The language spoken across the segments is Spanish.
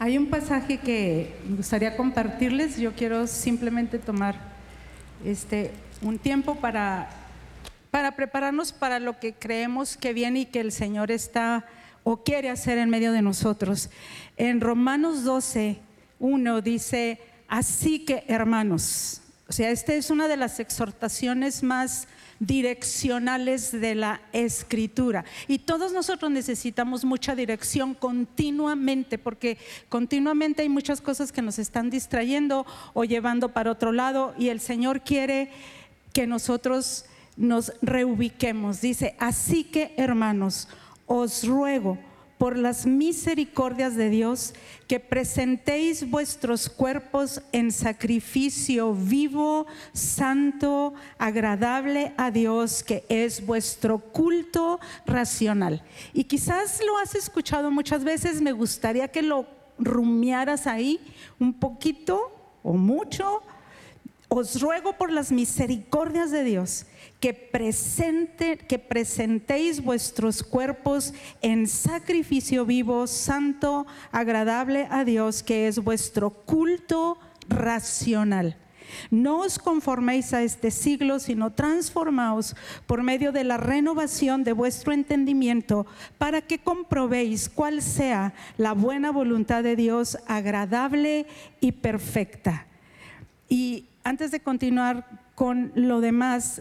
Hay un pasaje que me gustaría compartirles. Yo quiero simplemente tomar este, un tiempo para, para prepararnos para lo que creemos que viene y que el Señor está o quiere hacer en medio de nosotros. En Romanos 12, 1 dice, así que hermanos, o sea, esta es una de las exhortaciones más direccionales de la escritura. Y todos nosotros necesitamos mucha dirección continuamente, porque continuamente hay muchas cosas que nos están distrayendo o llevando para otro lado y el Señor quiere que nosotros nos reubiquemos. Dice, así que hermanos, os ruego por las misericordias de Dios que presentéis vuestros cuerpos en sacrificio vivo, santo, agradable a Dios, que es vuestro culto racional. Y quizás lo has escuchado muchas veces, me gustaría que lo rumiaras ahí un poquito o mucho. Os ruego por las misericordias de Dios que, presente, que presentéis vuestros cuerpos en sacrificio vivo, santo, agradable a Dios, que es vuestro culto racional. No os conforméis a este siglo, sino transformaos por medio de la renovación de vuestro entendimiento para que comprobéis cuál sea la buena voluntad de Dios, agradable y perfecta. Y antes de continuar con lo demás,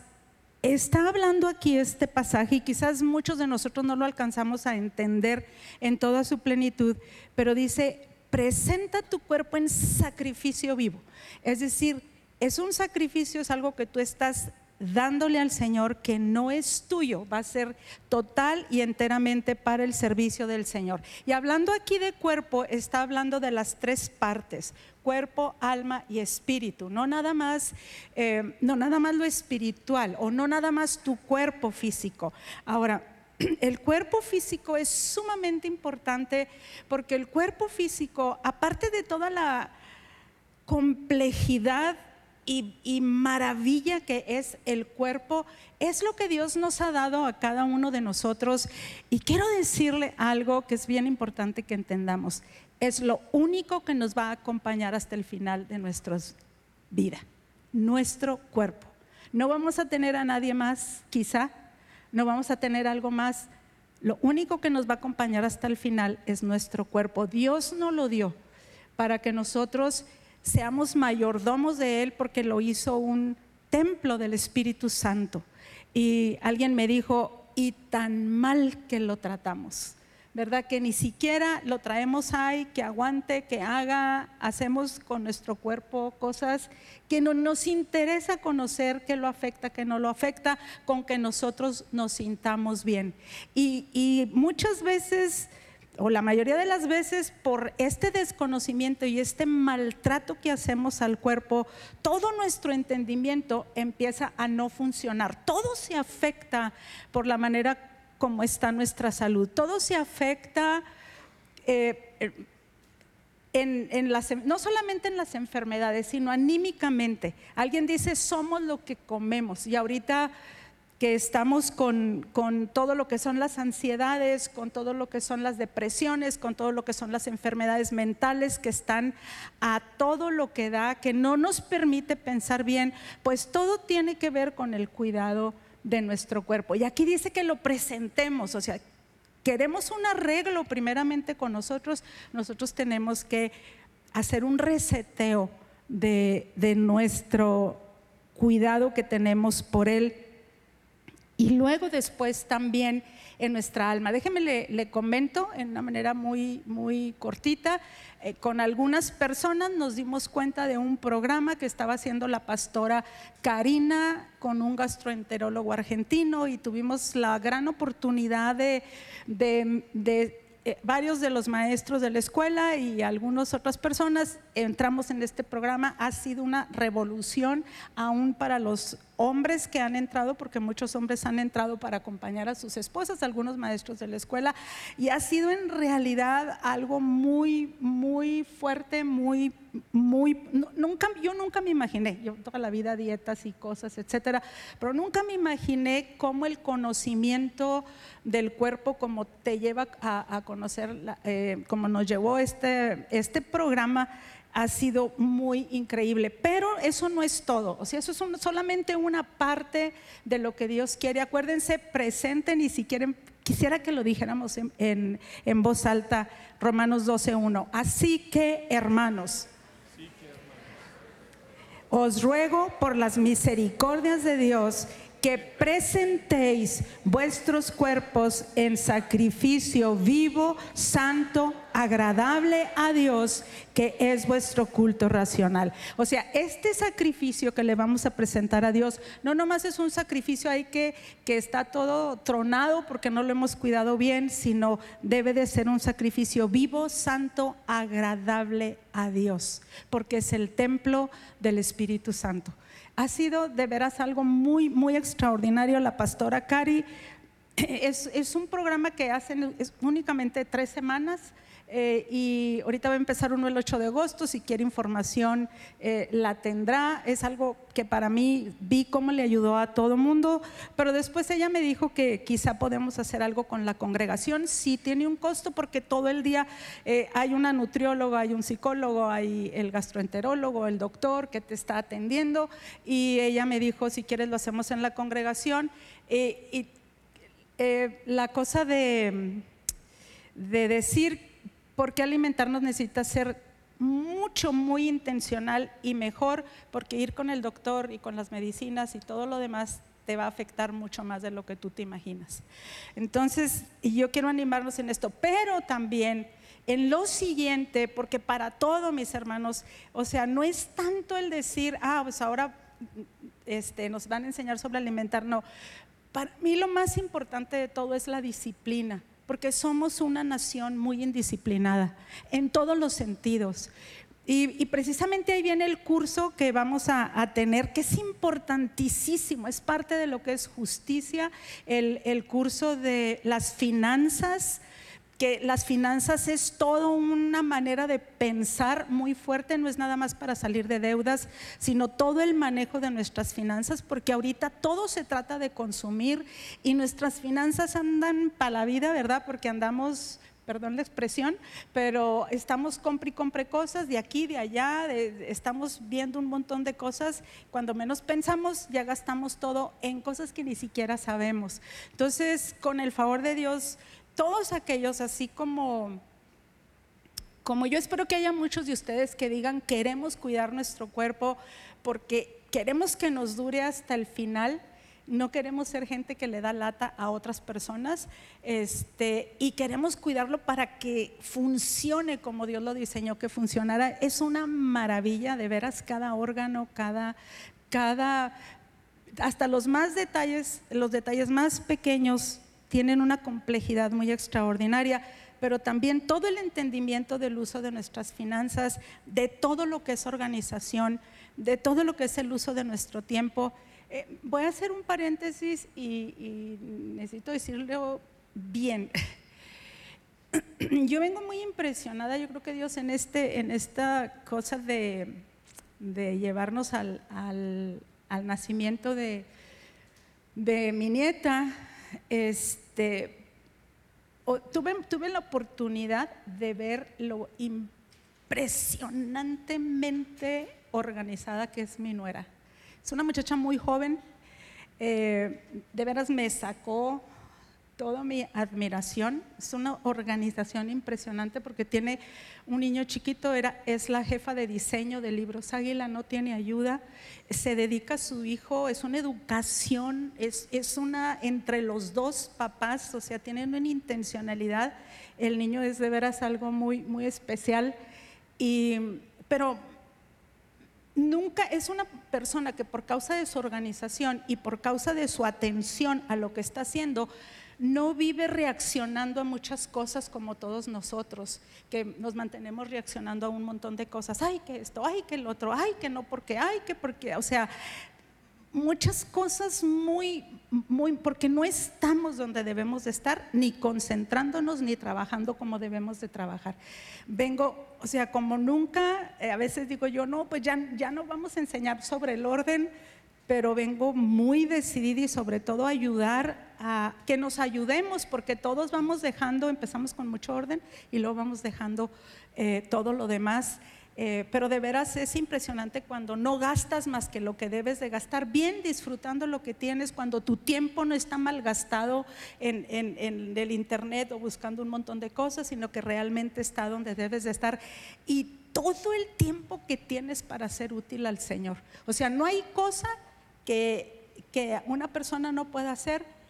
está hablando aquí este pasaje y quizás muchos de nosotros no lo alcanzamos a entender en toda su plenitud, pero dice, presenta tu cuerpo en sacrificio vivo. Es decir, es un sacrificio, es algo que tú estás dándole al Señor que no es tuyo, va a ser total y enteramente para el servicio del Señor. Y hablando aquí de cuerpo, está hablando de las tres partes, cuerpo, alma y espíritu, no nada más, eh, no nada más lo espiritual o no nada más tu cuerpo físico. Ahora, el cuerpo físico es sumamente importante porque el cuerpo físico, aparte de toda la complejidad y, maravilla que es el cuerpo, es lo que Dios nos ha dado a cada uno de nosotros. Y quiero decirle algo que es bien importante que entendamos. Es lo único que nos va a acompañar hasta el final de nuestra vida, nuestro cuerpo. No vamos a tener a nadie más, quizá, no vamos a tener algo más. Lo único que nos va a acompañar hasta el final es nuestro cuerpo. Dios nos lo dio para que nosotros seamos mayordomos de Él porque lo hizo un templo del Espíritu Santo. Y alguien me dijo, y tan mal que lo tratamos, ¿verdad? Que ni siquiera lo traemos ahí, que aguante, que haga, hacemos con nuestro cuerpo cosas que no nos interesa conocer, que lo afecta, que no lo afecta, con que nosotros nos sintamos bien. Y, y muchas veces o la mayoría de las veces por este desconocimiento y este maltrato que hacemos al cuerpo, todo nuestro entendimiento empieza a no funcionar. Todo se afecta por la manera como está nuestra salud. Todo se afecta eh, en, no solamente en las enfermedades, sino anímicamente. Alguien dice, somos lo que comemos. Y ahorita que estamos con, todo lo que son las ansiedades, con todo lo que son las depresiones, con todo lo que son las enfermedades mentales que están a todo lo que da, que no nos permite pensar bien, pues todo tiene que ver con el cuidado de nuestro cuerpo. Y aquí dice que lo presentemos, o sea, queremos un arreglo primeramente con nosotros, nosotros tenemos que hacer un reseteo de, de nuestro cuidado que tenemos por él y luego después también en nuestra alma. Déjeme le, comento en una manera muy, muy cortita. Eh, con algunas personas nos dimos cuenta de un programa que estaba haciendo la pastora Karina con un gastroenterólogo argentino y tuvimos la gran oportunidad de, de eh, varios de los maestros de la escuela y algunas otras personas entramos en este programa. Ha sido una revolución aún para los hombres que han entrado, porque muchos hombres han entrado para acompañar a sus esposas, algunos maestros de la escuela, y ha sido en realidad algo muy, muy fuerte, muy, muy, nunca, yo nunca me imaginé, yo toda la vida dietas y cosas, etcétera, pero nunca me imaginé cómo el conocimiento del cuerpo, como te lleva a, conocer, eh, como nos llevó este, este programa, ha sido muy increíble. Pero eso no es todo, o sea, eso es solamente una parte de lo que Dios quiere. Acuérdense, presenten y si quieren, quisiera que lo dijéramos en, en, voz alta, Romanos 12.1. Así que, hermanos, os ruego por las misericordias de Dios que presentéis vuestros cuerpos en sacrificio vivo, santo, agradable a Dios, que es vuestro culto racional. O sea, este sacrificio que le vamos a presentar a Dios, no nomás es un sacrificio ahí que, que está todo tronado porque no lo hemos cuidado bien, sino debe de ser un sacrificio vivo, santo, agradable a Dios, porque es el templo del Espíritu Santo. Ha sido de veras algo muy, muy extraordinario. La pastora Cari es, es un programa que hacen únicamente tres semanas eh, y ahorita va a empezar uno el 8 de agosto, si quiere información eh, la tendrá, es algo que para mí vi cómo le ayudó a todo mundo, pero después ella me dijo que quizá podemos hacer algo con la congregación, sí tiene un costo porque todo el día eh, hay una nutrióloga, hay un psicólogo, hay el gastroenterólogo, el doctor que te está atendiendo. Y ella me dijo si quieres lo hacemos en la congregación. Y la cosa de, de decir porque alimentarnos necesita ser mucho, muy intencional y mejor, porque ir con el doctor y con las medicinas y todo lo demás te va a afectar mucho más de lo que tú te imaginas. Entonces, yo quiero animarnos en esto, pero también en lo siguiente, porque para todo, mis hermanos, o sea, no es tanto el decir, ah, pues ahora este, nos van a enseñar sobre alimentar, no. Para mí lo más importante de todo es la disciplina porque somos una nación muy indisciplinada en todos los sentidos. Y, precisamente ahí viene el curso que vamos a, tener, que es importantísimo, es parte de lo que es justicia, el, curso de las finanzas que las finanzas es toda una manera de pensar muy fuerte, no es nada más para salir de deudas, sino todo el manejo de nuestras finanzas, porque ahorita todo se trata de consumir y nuestras finanzas andan para la vida, ¿verdad? Porque andamos perdón la expresión, pero estamos compre y compre cosas de aquí, de allá, estamos viendo un montón de cosas, cuando menos pensamos ya gastamos todo en cosas que ni siquiera sabemos. Entonces, con el favor de Dios, todos aquellos, así como, como yo espero que haya muchos de ustedes que digan, queremos cuidar nuestro cuerpo porque queremos que nos dure hasta el final. No queremos ser gente que le da lata a otras personas este, y queremos cuidarlo para que funcione como Dios lo diseñó que funcionara. Es una maravilla, de veras, cada órgano, cada, cada, hasta los más detalles, los detalles más pequeños tienen una complejidad muy extraordinaria, pero también todo el entendimiento del uso de nuestras finanzas, de todo lo que es organización, de todo lo que es el uso de nuestro tiempo. Eh, voy a hacer un paréntesis y, necesito decirlo bien. Yo vengo muy impresionada, yo creo que Dios en, este, en esta cosa de, llevarnos al, nacimiento de, de mi nieta, este, tuve, tuve la oportunidad de ver lo impresionantemente organizada que es mi nuera. Es una muchacha muy joven, eh, de veras me sacó toda mi admiración. Es una organización impresionante porque tiene un niño chiquito, era, es la jefa de diseño de libros Águila, no tiene ayuda, se dedica a su hijo, es una educación, es, es una entre los dos papás, o sea, tienen una intencionalidad. El niño es de veras algo muy, muy especial. Y, pero nunca es una persona que por causa de su organización y por causa de su atención a lo que está haciendo, no vive reaccionando a muchas cosas como todos nosotros, que nos mantenemos reaccionando a un montón de cosas, ay que esto, ay que el otro, ay que no porque, ay que porque, o sea, muchas cosas muy, muy, porque no estamos donde debemos de estar, ni concentrándonos, ni trabajando como debemos de trabajar. Vengo, o sea, como nunca, eh, a veces digo yo, no, pues ya, ya no vamos a enseñar sobre el orden, pero vengo muy decidida y sobre todo ayudar a que nos ayudemos, porque todos vamos dejando, empezamos con mucho orden y luego vamos dejando eh, todo lo demás. Eh, pero de veras es impresionante cuando no gastas más que lo que debes de gastar, bien disfrutando lo que tienes, cuando tu tiempo no está malgastado en, en, el internet o buscando un montón de cosas, sino que realmente está donde debes de estar. Y todo el tiempo que tienes para ser útil al Señor. O sea, no hay cosa que, que una persona no pueda hacer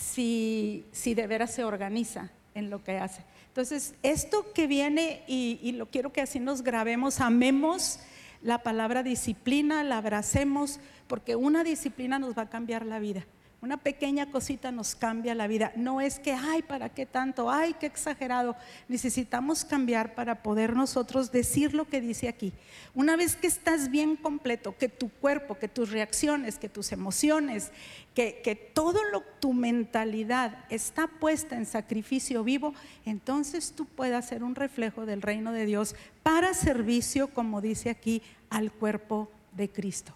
si, si de veras se organiza en lo que hace. Entonces, esto que viene, y, lo quiero que así nos grabemos, amemos la palabra disciplina, la abracemos, porque una disciplina nos va a cambiar la vida. Una pequeña cosita nos cambia la vida. No es que, ay, ¿para qué tanto? Ay, qué exagerado. Necesitamos cambiar para poder nosotros decir lo que dice aquí. Una vez que estás bien completo, que tu cuerpo, que tus reacciones, que tus emociones, que, que todo lo, tu mentalidad está puesta en sacrificio vivo, entonces tú puedas ser un reflejo del reino de Dios para servicio, como dice aquí, al cuerpo de Cristo.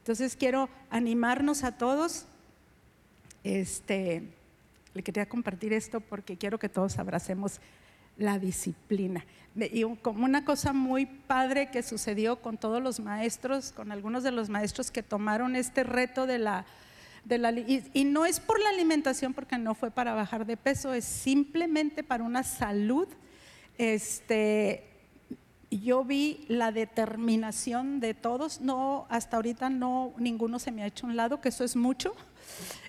Entonces quiero animarnos a todos este, le quería compartir esto porque quiero que todos abracemos la disciplina. Y como una cosa muy padre que sucedió con todos los maestros, con algunos de los maestros que tomaron este reto de la... Y no es por la alimentación, porque no fue para bajar de peso, es simplemente para una salud. Este, yo vi la determinación de todos, no, hasta ahorita no, ninguno se me ha hecho un lado, que eso es mucho.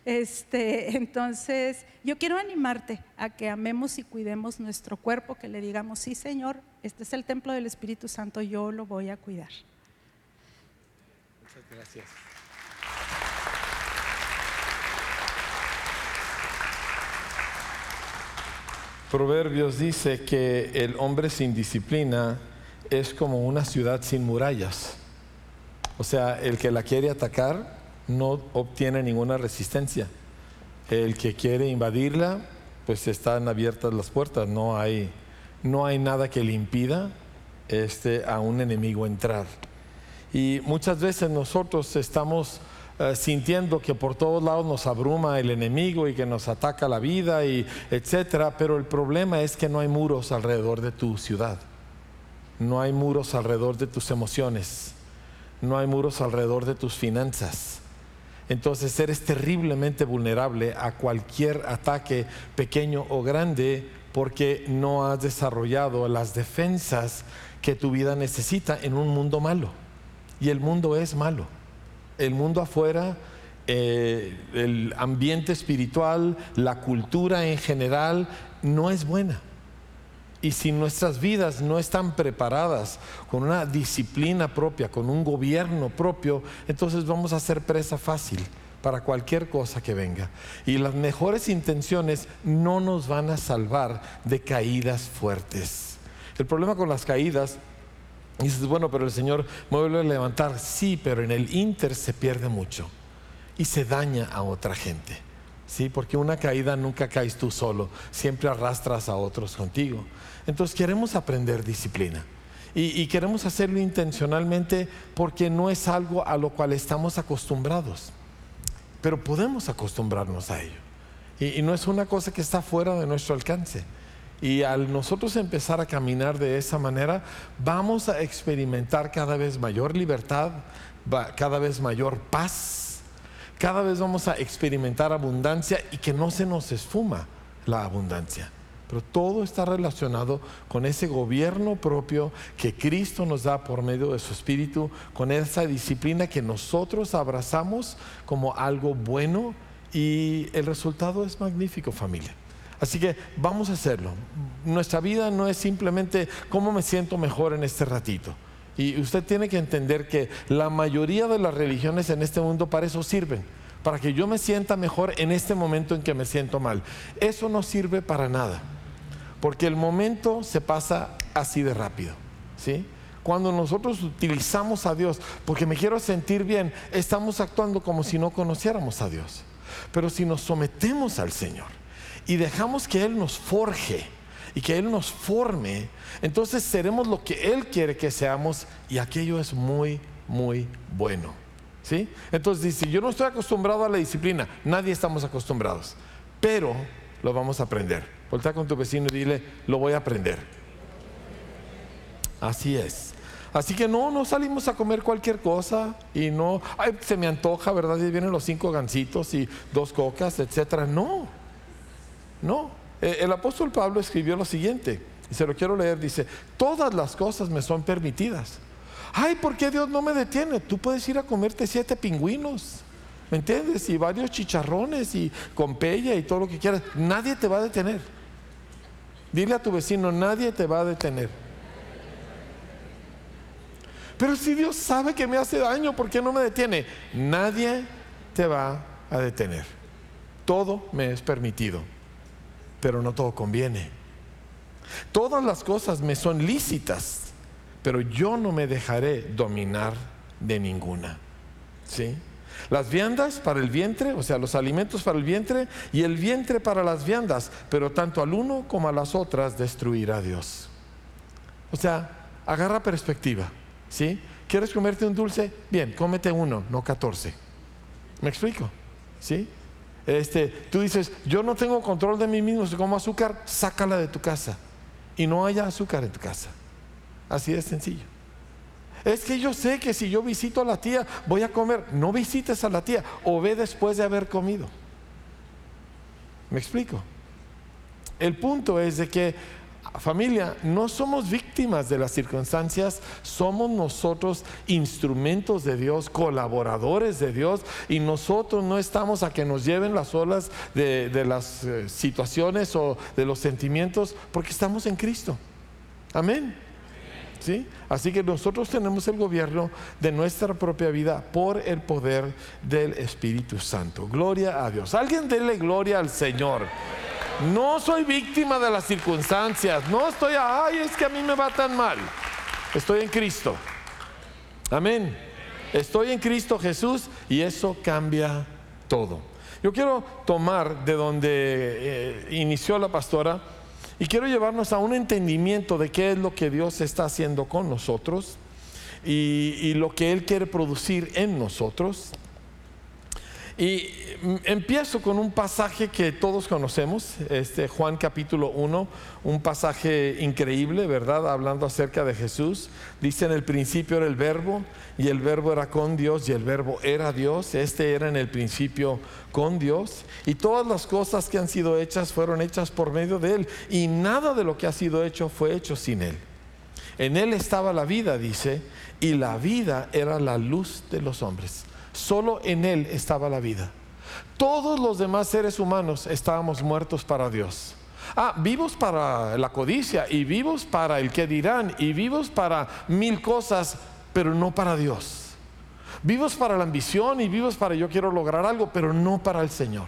Este, entonces, yo quiero animarte a que amemos y cuidemos nuestro cuerpo, que le digamos, sí Señor, este es el templo del Espíritu Santo, yo lo voy a cuidar. Muchas gracias. Proverbios dice que el hombre sin disciplina es como una ciudad sin murallas. O sea, el que la quiere atacar no obtiene ninguna resistencia. El que quiere invadirla, pues están abiertas las puertas, no hay, no hay nada que le impida este, a un enemigo entrar. Y muchas veces nosotros estamos eh, sintiendo que por todos lados nos abruma el enemigo y que nos ataca la vida y etcétera, pero el problema es que no hay muros alrededor de tu ciudad. No hay muros alrededor de tus emociones. No hay muros alrededor de tus finanzas entonces eres terriblemente vulnerable a cualquier ataque pequeño o grande porque no has desarrollado las defensas que tu vida necesita en un mundo malo. Y el mundo es malo. El mundo afuera, eh, el ambiente espiritual, la cultura en general, no es buena. Y si nuestras vidas no están preparadas con una disciplina propia, con un gobierno propio, entonces vamos a ser presa fácil para cualquier cosa que venga. Y las mejores intenciones no nos van a salvar de caídas fuertes. El problema con las caídas, dices, bueno, pero el Señor me vuelve a levantar. Sí, pero en el inter se pierde mucho y se daña a otra gente. Sí, porque una caída nunca caes tú solo, siempre arrastras a otros contigo. Entonces queremos aprender disciplina. Y, queremos hacerlo intencionalmente porque no es algo a lo cual estamos acostumbrados. Pero podemos acostumbrarnos a ello. Y, y no es una cosa que está fuera de nuestro alcance. Y al nosotros empezar a caminar de esa manera, vamos a experimentar cada vez mayor libertad, cada vez mayor paz, cada vez vamos a experimentar abundancia y que no se nos esfuma la abundancia. Pero todo está relacionado con ese gobierno propio que Cristo nos da por medio de su Espíritu, con esa disciplina que nosotros abrazamos como algo bueno y el resultado es magnífico familia. Así que vamos a hacerlo. Nuestra vida no es simplemente cómo me siento mejor en este ratito. Y usted tiene que entender que la mayoría de las religiones en este mundo para eso sirven para que yo me sienta mejor en este momento en que me siento mal. Eso no sirve para nada porque el momento se pasa así de rápido. ¿sí? cuando nosotros utilizamos a Dios porque me quiero sentir bien, estamos actuando como si no conociéramos a Dios. Pero si nos sometemos al Señor y dejamos que Él nos forje y que Él nos forme, entonces seremos lo que Él quiere que seamos y aquello es muy, muy bueno. ¿Sí? Entonces dice, yo no estoy acostumbrado a la disciplina, nadie estamos acostumbrados, pero lo vamos a aprender. Voltea con tu vecino y dile, lo voy a aprender. Así es. Así que no, no salimos a comer cualquier cosa y no, se me antoja, ¿verdad? Y vienen los cinco gancitos y dos cocas, etcétera. No, no. Eh, El apóstol Pablo escribió lo siguiente, y se lo quiero leer, dice, todas las cosas me son permitidas. Ay, ¿por qué Dios no me detiene? Tú puedes ir a comerte siete pingüinos, ¿me entiendes? Y varios chicharrones y con pella y todo lo que quieras. Nadie te va a detener. Dile a tu vecino, nadie te va a detener. Pero si Dios sabe que me hace daño, ¿por qué no me detiene? Nadie te va a detener. Todo me es permitido, pero no todo conviene. Todas las cosas me son lícitas, pero yo no me dejaré dominar de ninguna. ¿Sí? Las viandas para el vientre, o sea, los alimentos para el vientre y el vientre para las viandas, pero tanto al uno como a las otras destruirá Dios. O sea, agarra perspectiva. ¿Sí? ¿Quieres comerte un dulce? Bien, cómete uno, no 14. ¿Me explico? ¿Sí? Este, tú dices, yo no tengo control de mí mismo, si como azúcar, sácala de tu casa. Y no haya azúcar en tu casa. Así de sencillo. Es que yo sé que si yo visito a la tía, voy a comer. No visites a la tía, o ve después de haber comido. ¿Me explico? El punto es de que Familia, no somos víctimas de las circunstancias, somos nosotros instrumentos de Dios, colaboradores de Dios, y nosotros no estamos a que nos lleven las olas de, las eh, situaciones o de los sentimientos, porque estamos en Cristo. Amén. ¿Sí? Así que nosotros tenemos el gobierno de nuestra propia vida por el poder del Espíritu Santo. Gloria a Dios. Alguien dele gloria al Señor. No soy víctima de las circunstancias. No estoy, ay, es que a mí me va tan mal. Estoy en Cristo. Amén. Estoy en Cristo Jesús y eso cambia todo. Yo quiero tomar de donde eh, inició la pastora y quiero llevarnos a un entendimiento de qué es lo que Dios está haciendo con nosotros y, y lo que Él quiere producir en nosotros. Y empiezo con un pasaje que todos conocemos, este Juan capítulo 1, un pasaje increíble, ¿verdad? Hablando acerca de Jesús. Dice en el principio era el verbo y el verbo era con Dios y el verbo era Dios. Este era en el principio con Dios y todas las cosas que han sido hechas fueron hechas por medio de él y nada de lo que ha sido hecho fue hecho sin él. En él estaba la vida, dice, y la vida era la luz de los hombres. Solo en Él estaba la vida. Todos los demás seres humanos estábamos muertos para Dios. Ah, vivos para la codicia y vivos para el que dirán y vivos para mil cosas, pero no para Dios. Vivos para la ambición y vivos para yo quiero lograr algo, pero no para el Señor.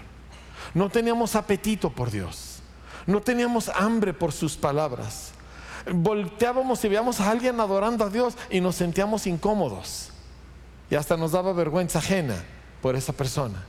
No teníamos apetito por Dios. No teníamos hambre por sus palabras. Volteábamos y veíamos a alguien adorando a Dios y nos sentíamos incómodos y hasta nos daba vergüenza ajena por esa persona.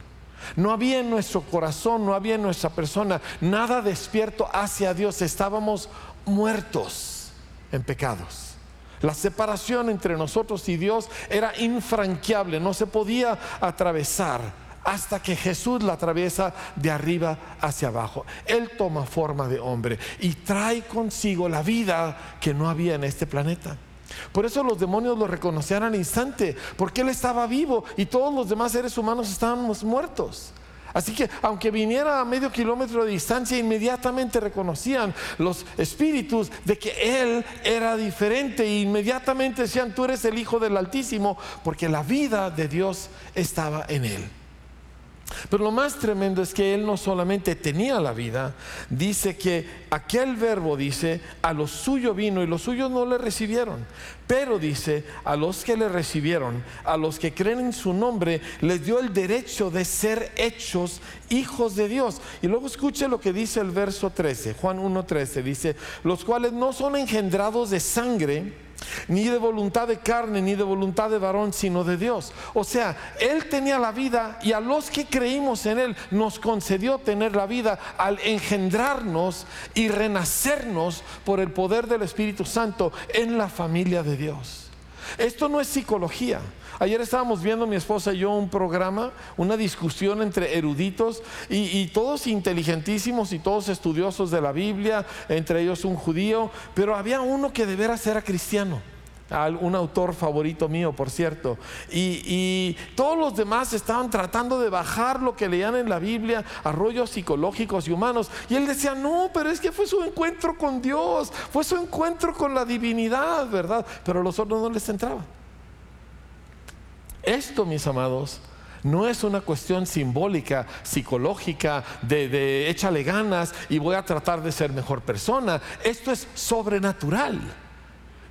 No había en nuestro corazón, no había en nuestra persona nada despierto hacia Dios. Estábamos muertos en pecados. La separación entre nosotros y Dios era infranqueable, no se podía atravesar hasta que Jesús la atraviesa de arriba hacia abajo. Él toma forma de hombre y trae consigo la vida que no había en este planeta. Por eso los demonios lo reconocían al instante, porque él estaba vivo y todos los demás seres humanos estábamos muertos. Así que aunque viniera a medio kilómetro de distancia, inmediatamente reconocían los espíritus de que Él era diferente e inmediatamente decían, tú eres el Hijo del Altísimo, porque la vida de Dios estaba en Él. Pero lo más tremendo es que él no solamente tenía la vida, dice que aquel verbo dice, a los suyos vino y los suyos no le recibieron. Pero dice, a los que le recibieron, a los que creen en su nombre, les dio el derecho de ser hechos hijos de Dios. Y luego escuche lo que dice el verso 13, Juan 1.13, dice, los cuales no son engendrados de sangre, ni de voluntad de carne, ni de voluntad de varón, sino de Dios. O sea, Él tenía la vida y a los que creímos en Él nos concedió tener la vida al engendrarnos y renacernos por el poder del Espíritu Santo en la familia de Dios. Esto no es psicología. Ayer estábamos viendo mi esposa y yo un programa, una discusión entre eruditos y, todos inteligentísimos y todos estudiosos de la Biblia, entre ellos un judío, pero había uno que de veras era cristiano un autor favorito mío, por cierto. Y, todos los demás estaban tratando de bajar lo que leían en la Biblia a rollos psicológicos y humanos. Y él decía, no, pero es que fue su encuentro con Dios, fue su encuentro con la divinidad, ¿verdad? Pero los otros no les entraba. Esto, mis amados, no es una cuestión simbólica, psicológica, de, de, échale ganas y voy a tratar de ser mejor persona. Esto es sobrenatural.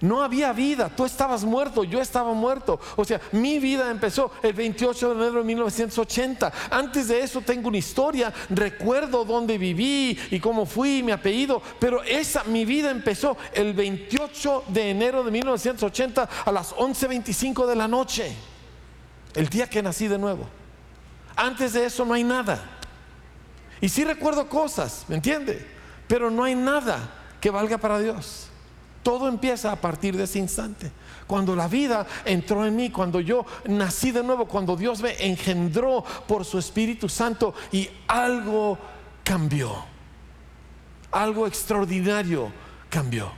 No había vida, tú estabas muerto, yo estaba muerto. O sea, mi vida empezó el 28 de enero de 1980. Antes de eso tengo una historia, recuerdo dónde viví y cómo fui, mi apellido, pero esa mi vida empezó el 28 de enero de 1980 a las 11:25 de la noche el día que nací de nuevo. Antes de eso no hay nada. Y sí recuerdo cosas, ¿me entiende? Pero no hay nada que valga para Dios. Todo empieza a partir de ese instante. Cuando la vida entró en mí, cuando yo nací de nuevo, cuando Dios me engendró por su Espíritu Santo y algo cambió. Algo extraordinario cambió.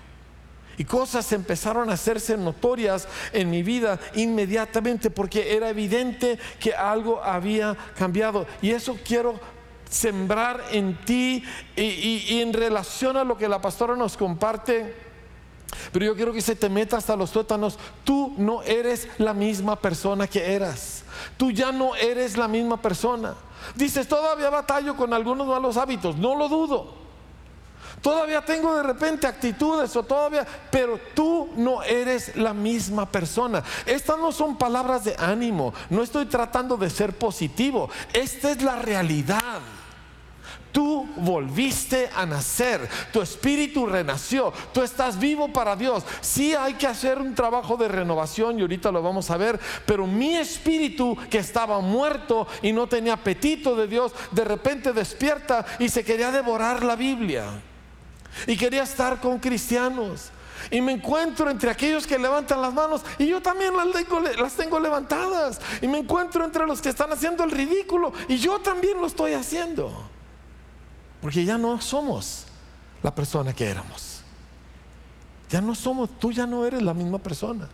Y cosas empezaron a hacerse notorias en mi vida inmediatamente porque era evidente que algo había cambiado. Y eso quiero sembrar en ti y, en relación a lo que la pastora nos comparte. Pero yo quiero que se te meta hasta los tuétanos. Tú no eres la misma persona que eras. Tú ya no eres la misma persona. Dices, todavía batallo con algunos malos hábitos. No lo dudo. Todavía tengo de repente actitudes o todavía, pero tú no eres la misma persona. Estas no son palabras de ánimo, no estoy tratando de ser positivo, esta es la realidad. Tú volviste a nacer, tu espíritu renació, tú estás vivo para Dios. Sí hay que hacer un trabajo de renovación y ahorita lo vamos a ver, pero mi espíritu que estaba muerto y no tenía apetito de Dios, de repente despierta y se quería devorar la Biblia. Y quería estar con cristianos. Y me encuentro entre aquellos que levantan las manos y yo también las tengo, levantadas. Y me encuentro entre los que están haciendo el ridículo y yo también lo estoy haciendo. Porque ya no somos la persona que éramos. Ya no somos, tú ya no eres la misma persona.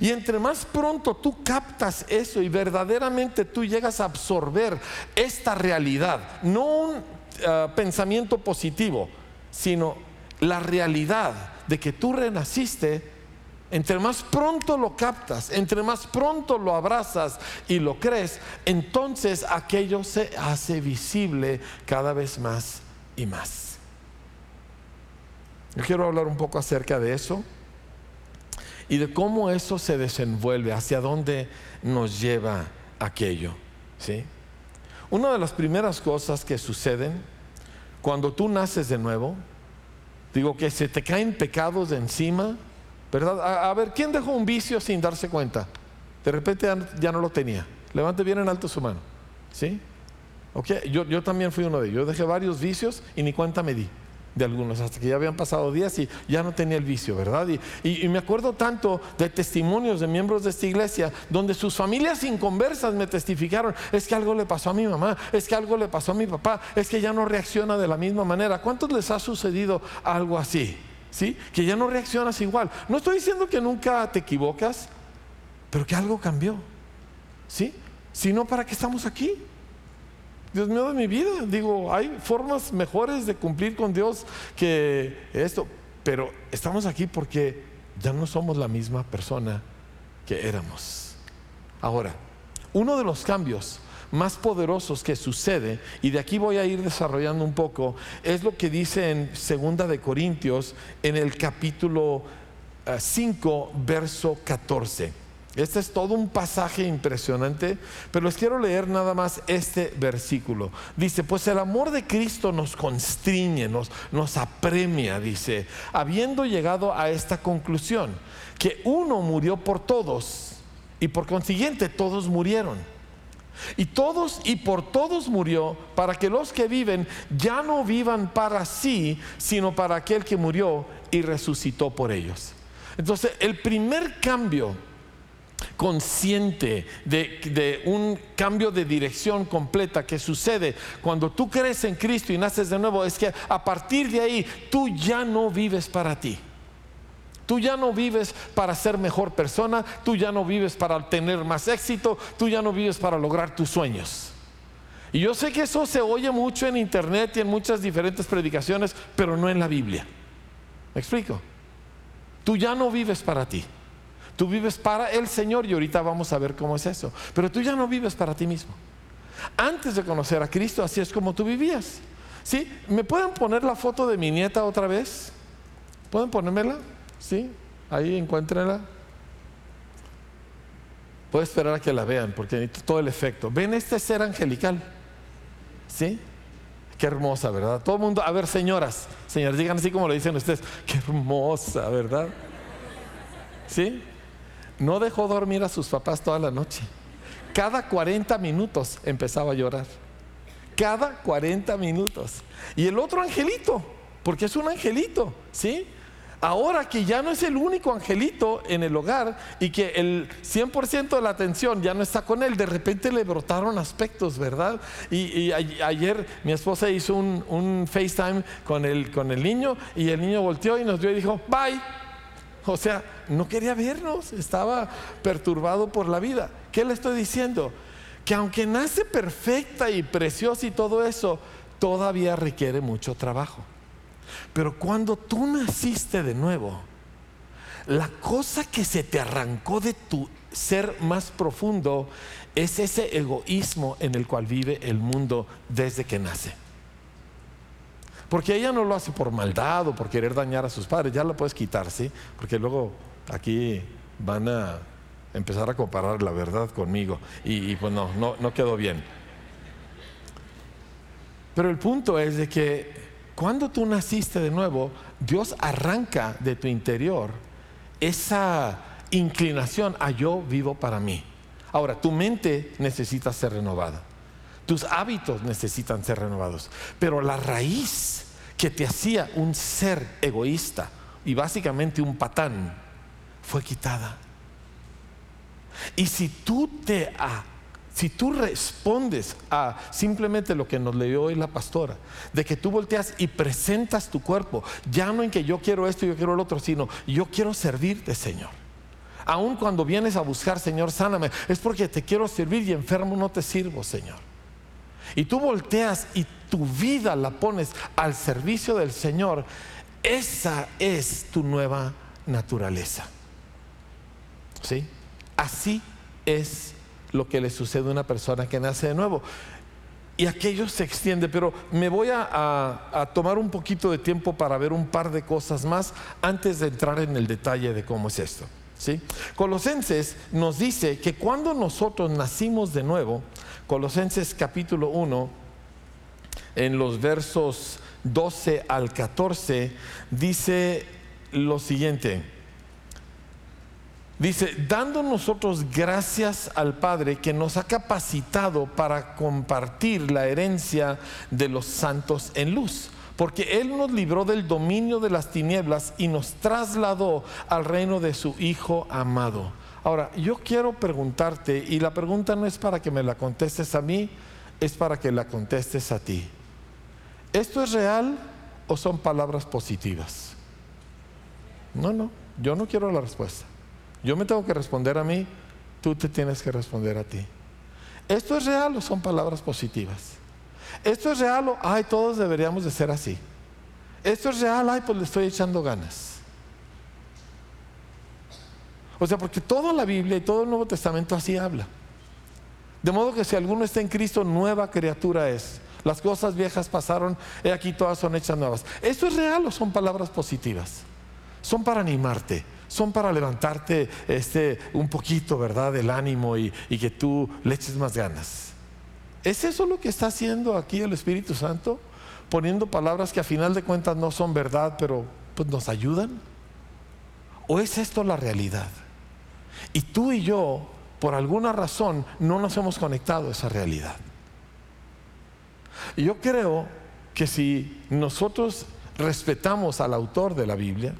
Y entre más pronto tú captas eso y verdaderamente tú llegas a absorber esta realidad, no un ah, pensamiento positivo, sino la realidad de que tú renaciste, entre más pronto lo captas, entre más pronto lo abrazas y lo crees, entonces aquello se hace visible cada vez más y más. Yo quiero hablar un poco acerca de eso y de cómo eso se desenvuelve, hacia dónde nos lleva aquello. ¿sí? Una de las primeras cosas que suceden cuando tú naces de nuevo, digo que se te caen pecados de encima, ¿verdad? A, ver, ¿quién dejó un vicio sin darse cuenta? De repente ya, no lo tenía. Levante bien en alto su mano. ¿Sí? Okay. Yo, yo también fui uno de ellos. Yo dejé varios vicios y ni cuenta me di de algunos, hasta que ya habían pasado días y ya no tenía el vicio, ¿verdad? Y, me acuerdo tanto de testimonios de miembros de esta iglesia donde sus familias inconversas me testificaron, es que algo le pasó a mi mamá, es que algo le pasó a mi papá, es que ya no reacciona de la misma manera. ¿Cuántos les ha sucedido algo así? ¿Sí? Que ya no reaccionas igual. No estoy diciendo que nunca te equivocas, pero que algo cambió. ¿Sí? Si no, ¿para qué estamos aquí? Dios mío de mi vida. Digo, hay formas mejores de cumplir con Dios que esto. Pero estamos aquí porque ya no somos la misma persona que éramos. Ahora, uno de los cambios más poderosos que sucede, y de aquí voy a ir desarrollando un poco, es lo que dice en Segunda de Corintios, en el capítulo 5, eh, verso 14. Este es todo un pasaje impresionante, pero les quiero leer nada más este versículo. Dice, pues el amor de Cristo nos constriñe, nos, nos apremia, dice, habiendo llegado a esta conclusión, que uno murió por todos y por consiguiente todos murieron. Y todos y por todos murió para que los que viven ya no vivan para sí, sino para aquel que murió y resucitó por ellos. Entonces, el primer cambio consciente de, un cambio de dirección completa que sucede cuando tú crees en Cristo y naces de nuevo, es que a partir de ahí tú ya no vives para ti. Tú ya no vives para ser mejor persona, tú ya no vives para tener más éxito, tú ya no vives para lograr tus sueños. Y yo sé que eso se oye mucho en internet y en muchas diferentes predicaciones, pero no en la Biblia. ¿Me explico? Tú ya no vives para ti. Tú vives para el Señor y ahorita vamos a ver cómo es eso. Pero tú ya no vives para ti mismo. Antes de conocer a Cristo, así es como tú vivías. ¿Sí? ¿Me pueden poner la foto de mi nieta otra vez? ¿Pueden ponérmela? ¿Sí? Ahí encuéntrenla. Puedo esperar a que la vean porque necesito todo el efecto. ¿Ven este ser angelical? ¿Sí? Qué hermosa, ¿verdad? Todo el mundo, a ver, señoras, señoras, digan así como lo dicen ustedes, qué hermosa, ¿verdad? ¿Sí? No dejó dormir a sus papás toda la noche. Cada 40 minutos empezaba a llorar. Cada 40 minutos. Y el otro angelito, porque es un angelito, ¿sí? Ahora que ya no es el único angelito en el hogar y que el 100% de la atención ya no está con él, de repente le brotaron aspectos, ¿verdad? Y, ayer mi esposa hizo un, un FaceTime con el, con el niño y el niño volteó y nos vio y dijo, bye. O sea, no quería vernos, estaba perturbado por la vida. ¿Qué le estoy diciendo? Que aunque nace perfecta y preciosa y todo eso, todavía requiere mucho trabajo. Pero cuando tú naciste de nuevo, la cosa que se te arrancó de tu ser más profundo es ese egoísmo en el cual vive el mundo desde que nace. Porque ella no lo hace por maldad o por querer dañar a sus padres, ya lo puedes quitar, ¿sí? Porque luego aquí van a empezar a comparar la verdad conmigo y, pues no, no, no quedó bien. Pero el punto es de que cuando tú naciste de nuevo, Dios arranca de tu interior esa inclinación a yo vivo para mí. Ahora, tu mente necesita ser renovada. Tus hábitos necesitan ser renovados. Pero la raíz que te hacía un ser egoísta y básicamente un patán fue quitada. Y si tú te si tú respondes a simplemente lo que nos leyó hoy la pastora, de que tú volteas y presentas tu cuerpo, ya no en que yo quiero esto yo quiero el otro, sino yo quiero servirte, Señor. Aun cuando vienes a buscar, Señor, sáname, es porque te quiero servir y enfermo no te sirvo, Señor y tú volteas y tu vida la pones al servicio del Señor, esa es tu nueva naturaleza. ¿Sí? Así es lo que le sucede a una persona que nace de nuevo. Y aquello se extiende, pero me voy a, tomar un poquito de tiempo para ver un par de cosas más antes de entrar en el detalle de cómo es esto. ¿sí? Colosenses nos dice que cuando nosotros nacimos de nuevo, Colosenses capítulo 1, en los versos 12 al 14, dice lo siguiente. Dice, dando nosotros gracias al Padre que nos ha capacitado para compartir la herencia de los santos en luz, porque Él nos libró del dominio de las tinieblas y nos trasladó al reino de su Hijo amado Ahora, yo quiero preguntarte, y la pregunta no es para que me la contestes a mí, es para que la contestes a ti. ¿Esto es real o son palabras positivas? No, no, yo no quiero la respuesta. Yo me tengo que responder a mí, tú te tienes que responder a ti. ¿Esto es real o son palabras positivas? ¿Esto es real o, ay, todos deberíamos de ser así? ¿Esto es real? Ay, pues le estoy echando ganas. O sea, porque toda la Biblia y todo el Nuevo Testamento así habla. De modo que si alguno está en Cristo, nueva criatura es. Las cosas viejas pasaron, y aquí todas son hechas nuevas. ¿Esto es real o son palabras positivas? Son para animarte, son para levantarte este, un poquito, ¿verdad?, del ánimo y, y que tú le eches más ganas. ¿Es eso lo que está haciendo aquí el Espíritu Santo? Poniendo palabras que a final de cuentas no son verdad, pero pues nos ayudan. ¿O es esto la realidad? Y tú y yo, por alguna razón, no nos hemos conectado a esa realidad. Y yo creo que si nosotros respetamos al autor de la Biblia,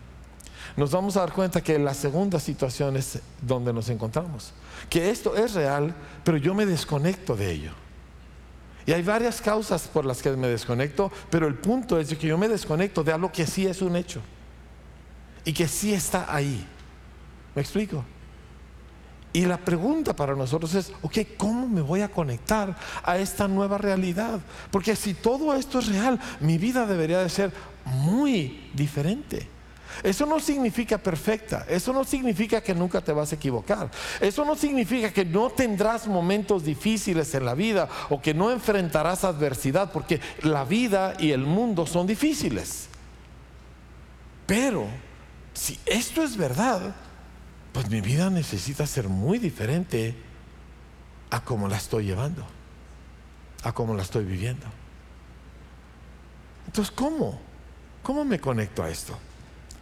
nos vamos a dar cuenta que la segunda situación es donde nos encontramos. Que esto es real, pero yo me desconecto de ello. Y hay varias causas por las que me desconecto, pero el punto es que yo me desconecto de algo que sí es un hecho y que sí está ahí. ¿Me explico? Y la pregunta para nosotros es, ok, ¿cómo me voy a conectar a esta nueva realidad? Porque si todo esto es real, mi vida debería de ser muy diferente. Eso no significa perfecta, eso no significa que nunca te vas a equivocar, eso no significa que no tendrás momentos difíciles en la vida o que no enfrentarás adversidad, porque la vida y el mundo son difíciles. Pero si esto es verdad, pues mi vida necesita ser muy diferente a cómo la estoy llevando, a cómo la estoy viviendo. Entonces, ¿cómo? ¿Cómo me conecto a esto?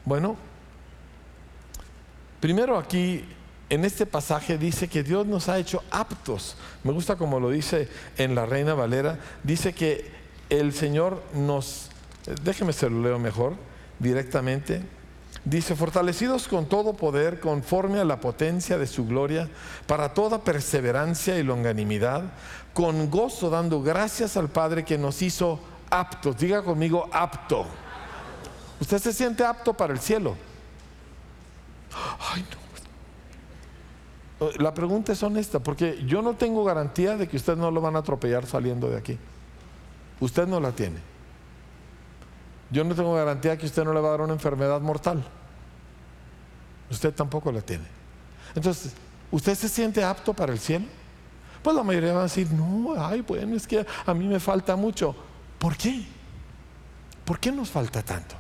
Bueno, primero aquí en este pasaje dice que Dios nos ha hecho aptos. Me gusta como lo dice en la Reina Valera. Dice que el Señor nos, déjeme se lo leo mejor directamente. Dice, fortalecidos con todo poder, conforme a la potencia de su gloria, para toda perseverancia y longanimidad, con gozo dando gracias al Padre que nos hizo aptos. Diga conmigo, apto Usted se siente apto para el cielo. Ay, no. La pregunta es honesta, porque yo no tengo garantía de que usted no lo van a atropellar saliendo de aquí. Usted no la tiene. Yo no tengo garantía que usted no le va a dar una enfermedad mortal. Usted tampoco la tiene. Entonces, ¿usted se siente apto para el cielo? Pues la mayoría va a decir, no, ay, bueno, es que a mí me falta mucho. ¿Por qué? ¿Por qué nos falta tanto?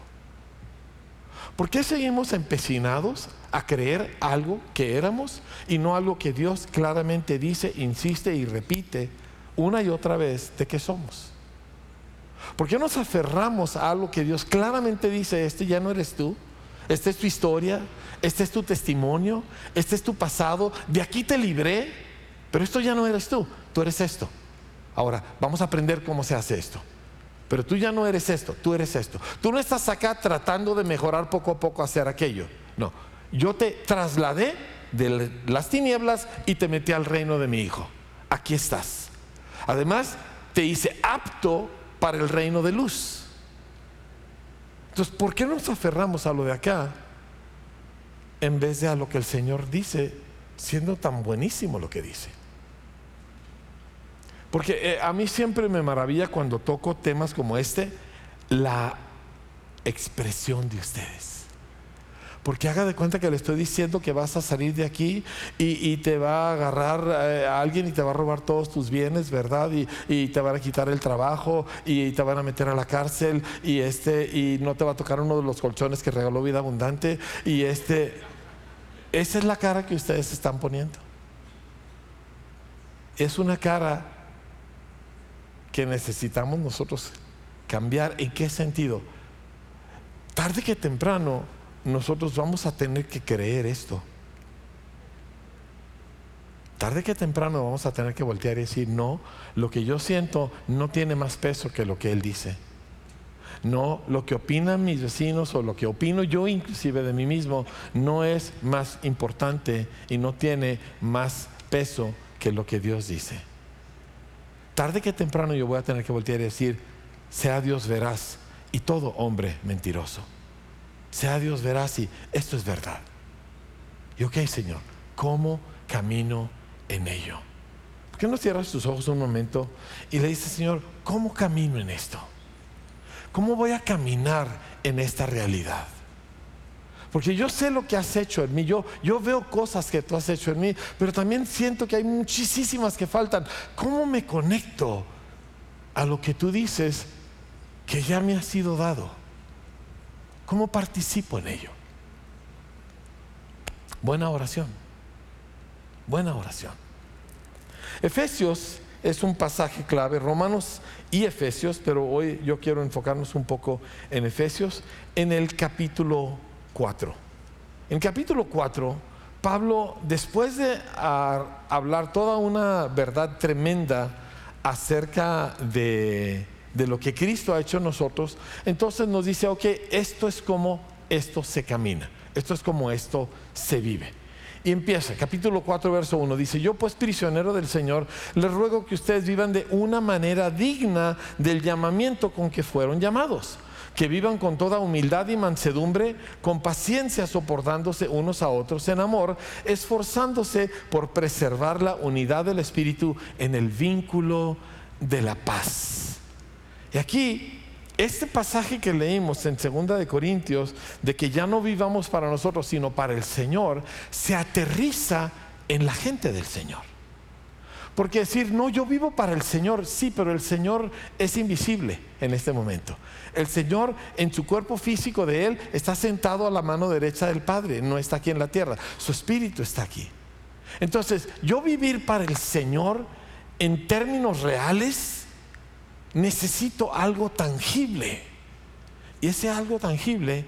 ¿Por qué seguimos empecinados a creer algo que éramos y no algo que Dios claramente dice, insiste y repite una y otra vez de que somos? ¿Por qué nos aferramos a algo que Dios claramente dice, este ya no eres tú? Esta es tu historia, este es tu testimonio, este es tu pasado, de aquí te libré, pero esto ya no eres tú, tú eres esto. Ahora, vamos a aprender cómo se hace esto. Pero tú ya no eres esto, tú eres esto. Tú no estás acá tratando de mejorar poco a poco hacer aquello. No, yo te trasladé de las tinieblas y te metí al reino de mi hijo. Aquí estás. Además, te hice apto para el reino de luz. Entonces, ¿por qué nos aferramos a lo de acá en vez de a lo que el Señor dice, siendo tan buenísimo lo que dice? Porque eh, a mí siempre me maravilla cuando toco temas como este, la expresión de ustedes. Porque haga de cuenta que le estoy diciendo que vas a salir de aquí y, te va a agarrar eh, a alguien y te va a robar todos tus bienes, ¿verdad? Y, te van a quitar el trabajo y te van a meter a la cárcel y este y no te va a tocar uno de los colchones que regaló vida abundante y este esa es la cara que ustedes están poniendo. Es una cara que necesitamos nosotros cambiar. ¿En qué sentido? Tarde que temprano nosotros vamos a tener que creer esto. Tarde que temprano vamos a tener que voltear y decir, no, lo que yo siento no tiene más peso que lo que Él dice. No, lo que opinan mis vecinos o lo que opino yo inclusive de mí mismo no es más importante y no tiene más peso que lo que Dios dice tarde que temprano yo voy a tener que voltear y decir, sea Dios veraz y todo hombre mentiroso. Sea Dios veraz y esto es verdad. Y ok, Señor, ¿cómo camino en ello? ¿Por qué no cierras tus ojos un momento y le dices, Señor, ¿cómo camino en esto? ¿Cómo voy a caminar en esta realidad? Porque yo sé lo que has hecho en mí, yo, yo veo cosas que tú has hecho en mí, pero también siento que hay muchísimas que faltan. ¿Cómo me conecto a lo que tú dices que ya me ha sido dado? ¿Cómo participo en ello? Buena oración. Buena oración. Efesios es un pasaje clave, Romanos y Efesios, pero hoy yo quiero enfocarnos un poco en Efesios, en el capítulo 4. En capítulo 4, Pablo, después de hablar toda una verdad tremenda acerca de, de lo que Cristo ha hecho en nosotros, entonces nos dice, ok, esto es como esto se camina, esto es como esto se vive. Y empieza, capítulo 4, verso 1, dice, yo pues prisionero del Señor, les ruego que ustedes vivan de una manera digna del llamamiento con que fueron llamados, que vivan con toda humildad y mansedumbre, con paciencia soportándose unos a otros en amor, esforzándose por preservar la unidad del Espíritu en el vínculo de la paz. Y aquí este pasaje que leímos en 2 de Corintios, de que ya no vivamos para nosotros, sino para el Señor, se aterriza en la gente del Señor. Porque decir, no, yo vivo para el Señor, sí, pero el Señor es invisible en este momento. El Señor en su cuerpo físico de Él está sentado a la mano derecha del Padre, no está aquí en la tierra, su espíritu está aquí. Entonces, yo vivir para el Señor en términos reales, necesito algo tangible. Y ese algo tangible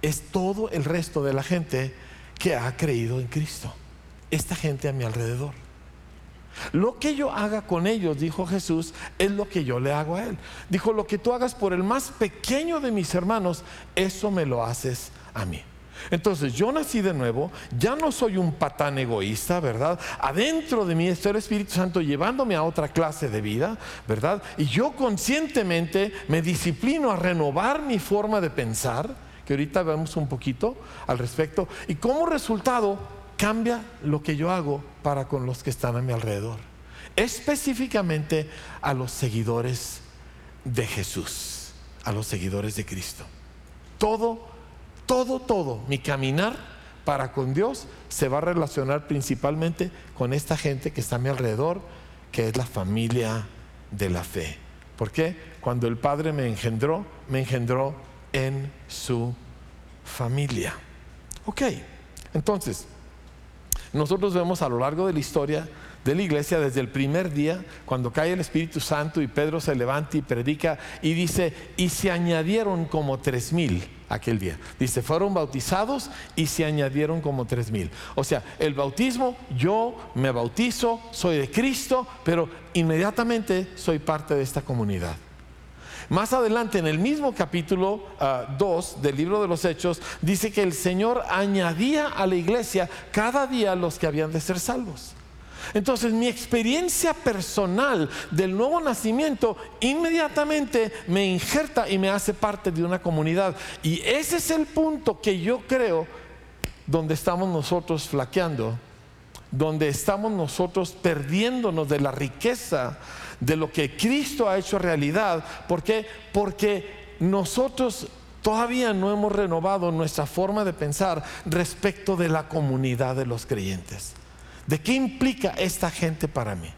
es todo el resto de la gente que ha creído en Cristo. Esta gente a mi alrededor. Lo que yo haga con ellos, dijo Jesús, es lo que yo le hago a Él. Dijo, lo que tú hagas por el más pequeño de mis hermanos, eso me lo haces a mí. Entonces yo nací de nuevo, ya no soy un patán egoísta, ¿verdad? Adentro de mí está el Espíritu Santo llevándome a otra clase de vida, ¿verdad? Y yo conscientemente me disciplino a renovar mi forma de pensar, que ahorita vemos un poquito al respecto, y como resultado cambia lo que yo hago para con los que están a mi alrededor, específicamente a los seguidores de Jesús, a los seguidores de Cristo. Todo todo, todo, mi caminar para con Dios se va a relacionar principalmente con esta gente que está a mi alrededor, que es la familia de la fe. ¿Por qué? Cuando el Padre me engendró, me engendró en su familia. Ok, entonces, nosotros vemos a lo largo de la historia de la iglesia desde el primer día, cuando cae el Espíritu Santo y Pedro se levanta y predica y dice, y se añadieron como tres mil aquel día. Dice, fueron bautizados y se añadieron como tres mil. O sea, el bautismo, yo me bautizo, soy de Cristo, pero inmediatamente soy parte de esta comunidad. Más adelante, en el mismo capítulo 2 ah, del libro de los Hechos, dice que el Señor añadía a la iglesia cada día los que habían de ser salvos. Entonces mi experiencia personal del nuevo nacimiento inmediatamente me injerta y me hace parte de una comunidad. Y ese es el punto que yo creo donde estamos nosotros flaqueando, donde estamos nosotros perdiéndonos de la riqueza de lo que Cristo ha hecho realidad. ¿Por qué? Porque nosotros todavía no hemos renovado nuestra forma de pensar respecto de la comunidad de los creyentes. ¿De qué implica esta gente para mí?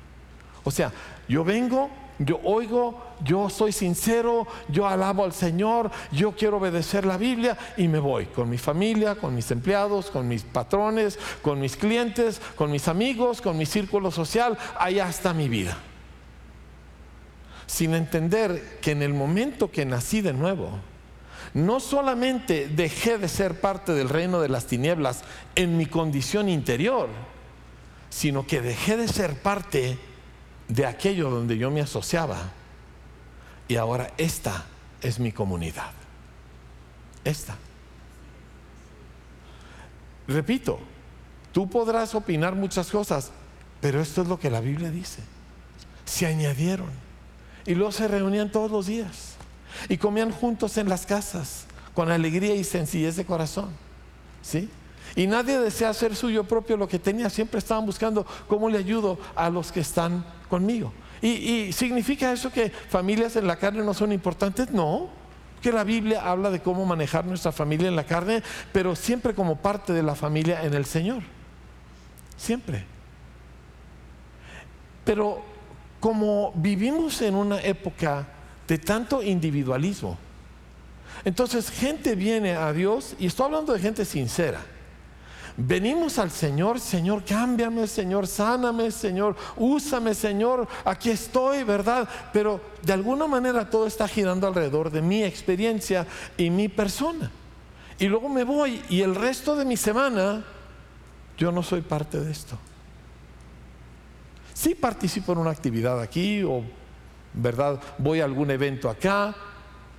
O sea, yo vengo, yo oigo, yo soy sincero, yo alabo al Señor, yo quiero obedecer la Biblia y me voy con mi familia, con mis empleados, con mis patrones, con mis clientes, con mis amigos, con mi círculo social, allá está mi vida. Sin entender que en el momento que nací de nuevo, no solamente dejé de ser parte del reino de las tinieblas en mi condición interior, sino que dejé de ser parte de aquello donde yo me asociaba y ahora esta es mi comunidad. Esta. Repito, tú podrás opinar muchas cosas, pero esto es lo que la Biblia dice. Se añadieron y luego se reunían todos los días y comían juntos en las casas con alegría y sencillez de corazón. ¿Sí? Y nadie desea hacer suyo propio lo que tenía. Siempre estaban buscando cómo le ayudo a los que están conmigo. ¿Y, significa eso que familias en la carne no son importantes? No. Que la Biblia habla de cómo manejar nuestra familia en la carne, pero siempre como parte de la familia en el Señor. Siempre. Pero como vivimos en una época de tanto individualismo, entonces gente viene a Dios, y estoy hablando de gente sincera, venimos al Señor, Señor, cámbiame, Señor, sáname, Señor, úsame, Señor, aquí estoy, ¿verdad? Pero de alguna manera todo está girando alrededor de mi experiencia y mi persona. Y luego me voy y el resto de mi semana yo no soy parte de esto. Sí participo en una actividad aquí o, ¿verdad? Voy a algún evento acá,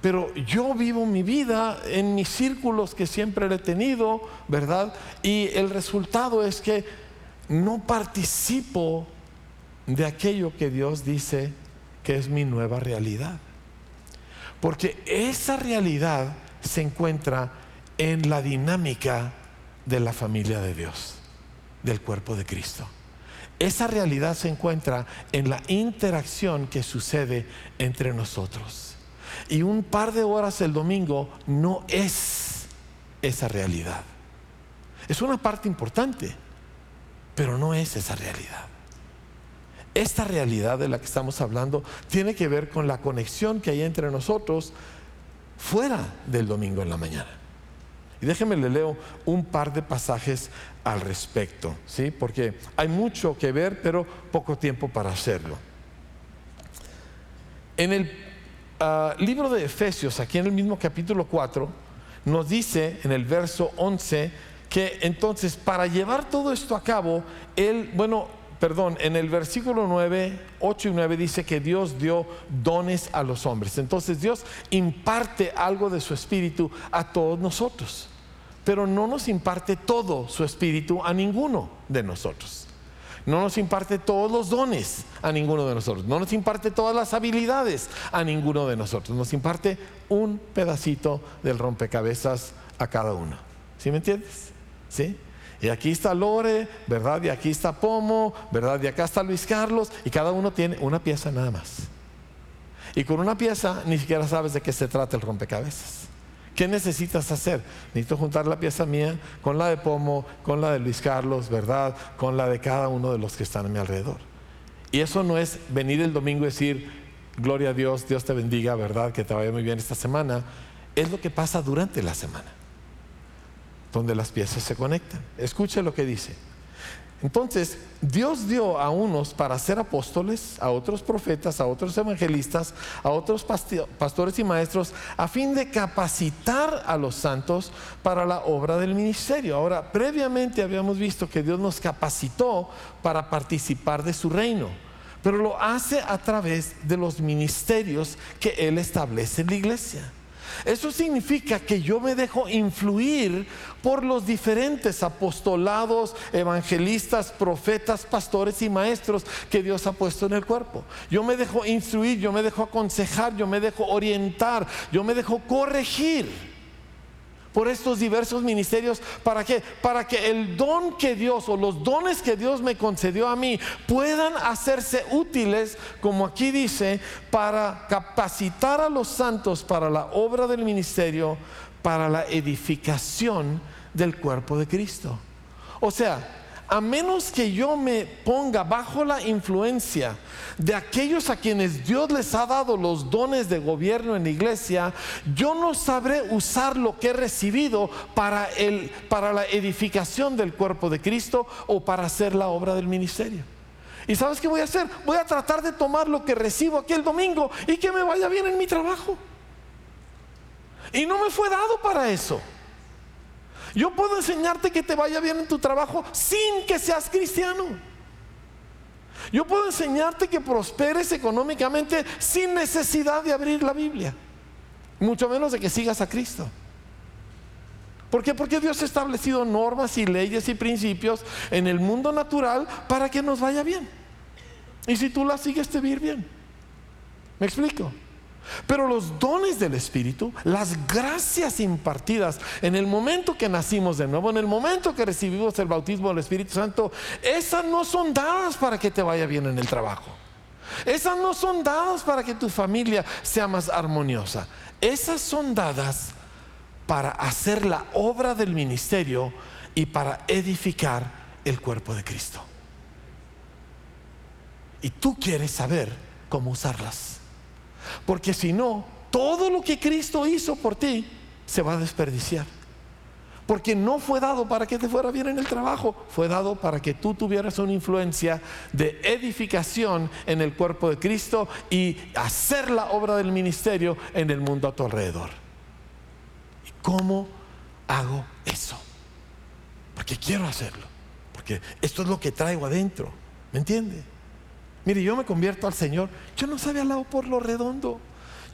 pero yo vivo mi vida en mis círculos que siempre he tenido, ¿verdad? Y el resultado es que no participo de aquello que Dios dice que es mi nueva realidad. Porque esa realidad se encuentra en la dinámica de la familia de Dios, del cuerpo de Cristo. Esa realidad se encuentra en la interacción que sucede entre nosotros. Y un par de horas el domingo no es esa realidad. Es una parte importante, pero no es esa realidad. Esta realidad de la que estamos hablando tiene que ver con la conexión que hay entre nosotros fuera del domingo en la mañana. Y déjenme le leo un par de pasajes al respecto, ¿sí? Porque hay mucho que ver, pero poco tiempo para hacerlo. En el ah, libro de Efesios, aquí en el mismo capítulo 4, nos dice en el verso 11 que entonces para llevar todo esto a cabo, él, bueno, perdón, en el versículo 9, 8 y 9 dice que Dios dio dones a los hombres. Entonces Dios imparte algo de su espíritu a todos nosotros, pero no nos imparte todo su espíritu a ninguno de nosotros. No nos imparte todos los dones a ninguno de nosotros. No nos imparte todas las habilidades a ninguno de nosotros. Nos imparte un pedacito del rompecabezas a cada uno. ¿Sí me entiendes? ¿Sí? Y aquí está Lore, ¿verdad? Y aquí está Pomo, ¿verdad? Y acá está Luis Carlos. Y cada uno tiene una pieza nada más. Y con una pieza ni siquiera sabes de qué se trata el rompecabezas. ¿Qué necesitas hacer? Necesito juntar la pieza mía con la de Pomo, con la de Luis Carlos, ¿verdad? Con la de cada uno de los que están a mi alrededor. Y eso no es venir el domingo y decir, gloria a Dios, Dios te bendiga, ¿verdad? Que te vaya muy bien esta semana. Es lo que pasa durante la semana donde las piezas se conectan. Escuche lo que dice. Entonces, Dios dio a unos para ser apóstoles, a otros profetas, a otros evangelistas, a otros pastores y maestros, a fin de capacitar a los santos para la obra del ministerio. Ahora, previamente habíamos visto que Dios nos capacitó para participar de su reino, pero lo hace a través de los ministerios que Él establece en la iglesia. Eso significa que yo me dejo influir por los diferentes apostolados, evangelistas, profetas, pastores y maestros que Dios ha puesto en el cuerpo. Yo me dejo instruir, yo me dejo aconsejar, yo me dejo orientar, yo me dejo corregir por estos diversos ministerios. ¿Para qué? Para que el don que Dios o los dones que Dios me concedió a mí puedan hacerse útiles, como aquí dice, para capacitar a los santos para la obra del ministerio, para la edificación del cuerpo de Cristo. O sea, a menos que yo me ponga bajo la influencia de aquellos a quienes Dios les ha dado los dones de gobierno en la iglesia, yo no sabré usar lo que he recibido para, el, para la edificación del cuerpo de Cristo o para hacer la obra del ministerio. ¿Y sabes qué voy a hacer? Voy a tratar de tomar lo que recibo aquí el domingo y que me vaya bien en mi trabajo. Y no me fue dado para eso. Yo puedo enseñarte que te vaya bien en tu trabajo sin que seas cristiano. Yo puedo enseñarte que prosperes económicamente sin necesidad de abrir la Biblia. Mucho menos de que sigas a Cristo. ¿Por qué? Porque Dios ha establecido normas y leyes y principios en el mundo natural para que nos vaya bien. Y si tú las sigues, te va bien. ¿Me explico? Pero los dones del Espíritu, las gracias impartidas en el momento que nacimos de nuevo, en el momento que recibimos el bautismo del Espíritu Santo, esas no son dadas para que te vaya bien en el trabajo. Esas no son dadas para que tu familia sea más armoniosa. Esas son dadas para hacer la obra del ministerio y para edificar el cuerpo de Cristo. Y tú quieres saber cómo usarlas. Porque si no, todo lo que Cristo hizo por ti se va a desperdiciar. Porque no fue dado para que te fuera bien en el trabajo, fue dado para que tú tuvieras una influencia de edificación en el cuerpo de Cristo y hacer la obra del ministerio en el mundo a tu alrededor. ¿Y cómo hago eso? Porque quiero hacerlo, porque esto es lo que traigo adentro, ¿me entiende? Mire, yo me convierto al Señor, yo no sabía lado por lo redondo.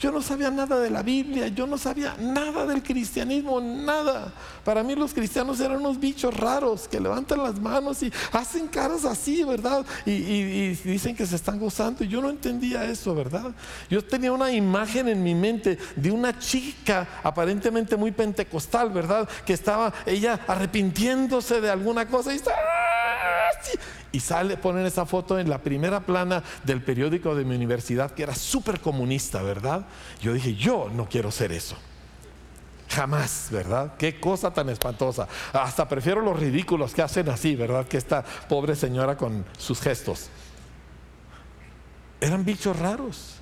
Yo no sabía nada de la Biblia, yo no sabía nada del cristianismo, nada. Para mí los cristianos eran unos bichos raros que levantan las manos y hacen caras así, ¿verdad? Y, dicen que se están gozando. Y yo no entendía eso, ¿verdad? Yo tenía una imagen en mi mente de una chica aparentemente muy pentecostal, ¿verdad? Que estaba ella arrepintiéndose de alguna cosa y está y sale, ponen esa foto en la primera plana del periódico de mi universidad, que era súper comunista, ¿verdad? Yo dije, yo no quiero ser eso. Jamás, ¿verdad? Qué cosa tan espantosa. Hasta prefiero los ridículos que hacen así, ¿verdad? Que esta pobre señora con sus gestos. Eran bichos raros.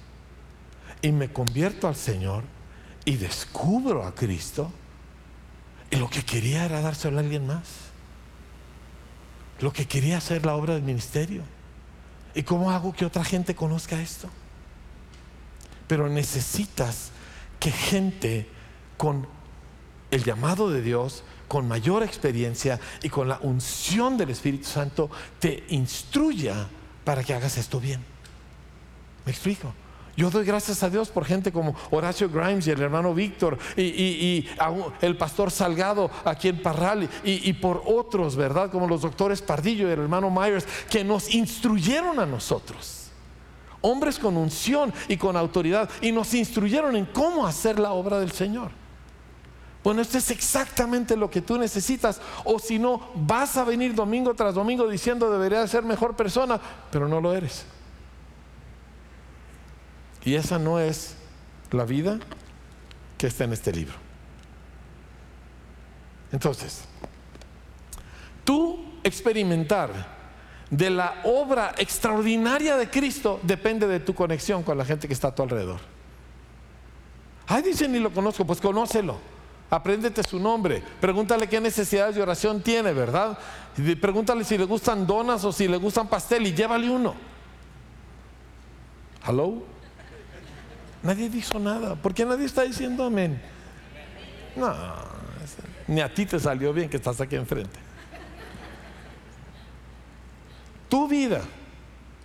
Y me convierto al Señor y descubro a Cristo. Y lo que quería era dárselo a alguien más lo que quería hacer la obra del ministerio. ¿Y cómo hago que otra gente conozca esto? Pero necesitas que gente con el llamado de Dios, con mayor experiencia y con la unción del Espíritu Santo, te instruya para que hagas esto bien. ¿Me explico? Yo doy gracias a Dios por gente como Horacio Grimes y el hermano Víctor y, el pastor Salgado aquí en Parral y, por otros, ¿verdad? Como los doctores Pardillo y el hermano Myers, que nos instruyeron a nosotros. Hombres con unción y con autoridad y nos instruyeron en cómo hacer la obra del Señor. Bueno, esto es exactamente lo que tú necesitas. O si no, vas a venir domingo tras domingo diciendo debería ser mejor persona, pero no lo eres. Y esa no es la vida que está en este libro. Entonces, tú experimentar de la obra extraordinaria de Cristo depende de tu conexión con la gente que está a tu alrededor. Ay, dice, ni lo conozco, pues conócelo. Apréndete su nombre. Pregúntale qué necesidades de oración tiene, ¿verdad? Pregúntale si le gustan donas o si le gustan pastel y llévale uno. ¿Hello? Nadie dijo nada. ¿Por qué nadie está diciendo amén? No, ni a ti te salió bien que estás aquí enfrente. Tu vida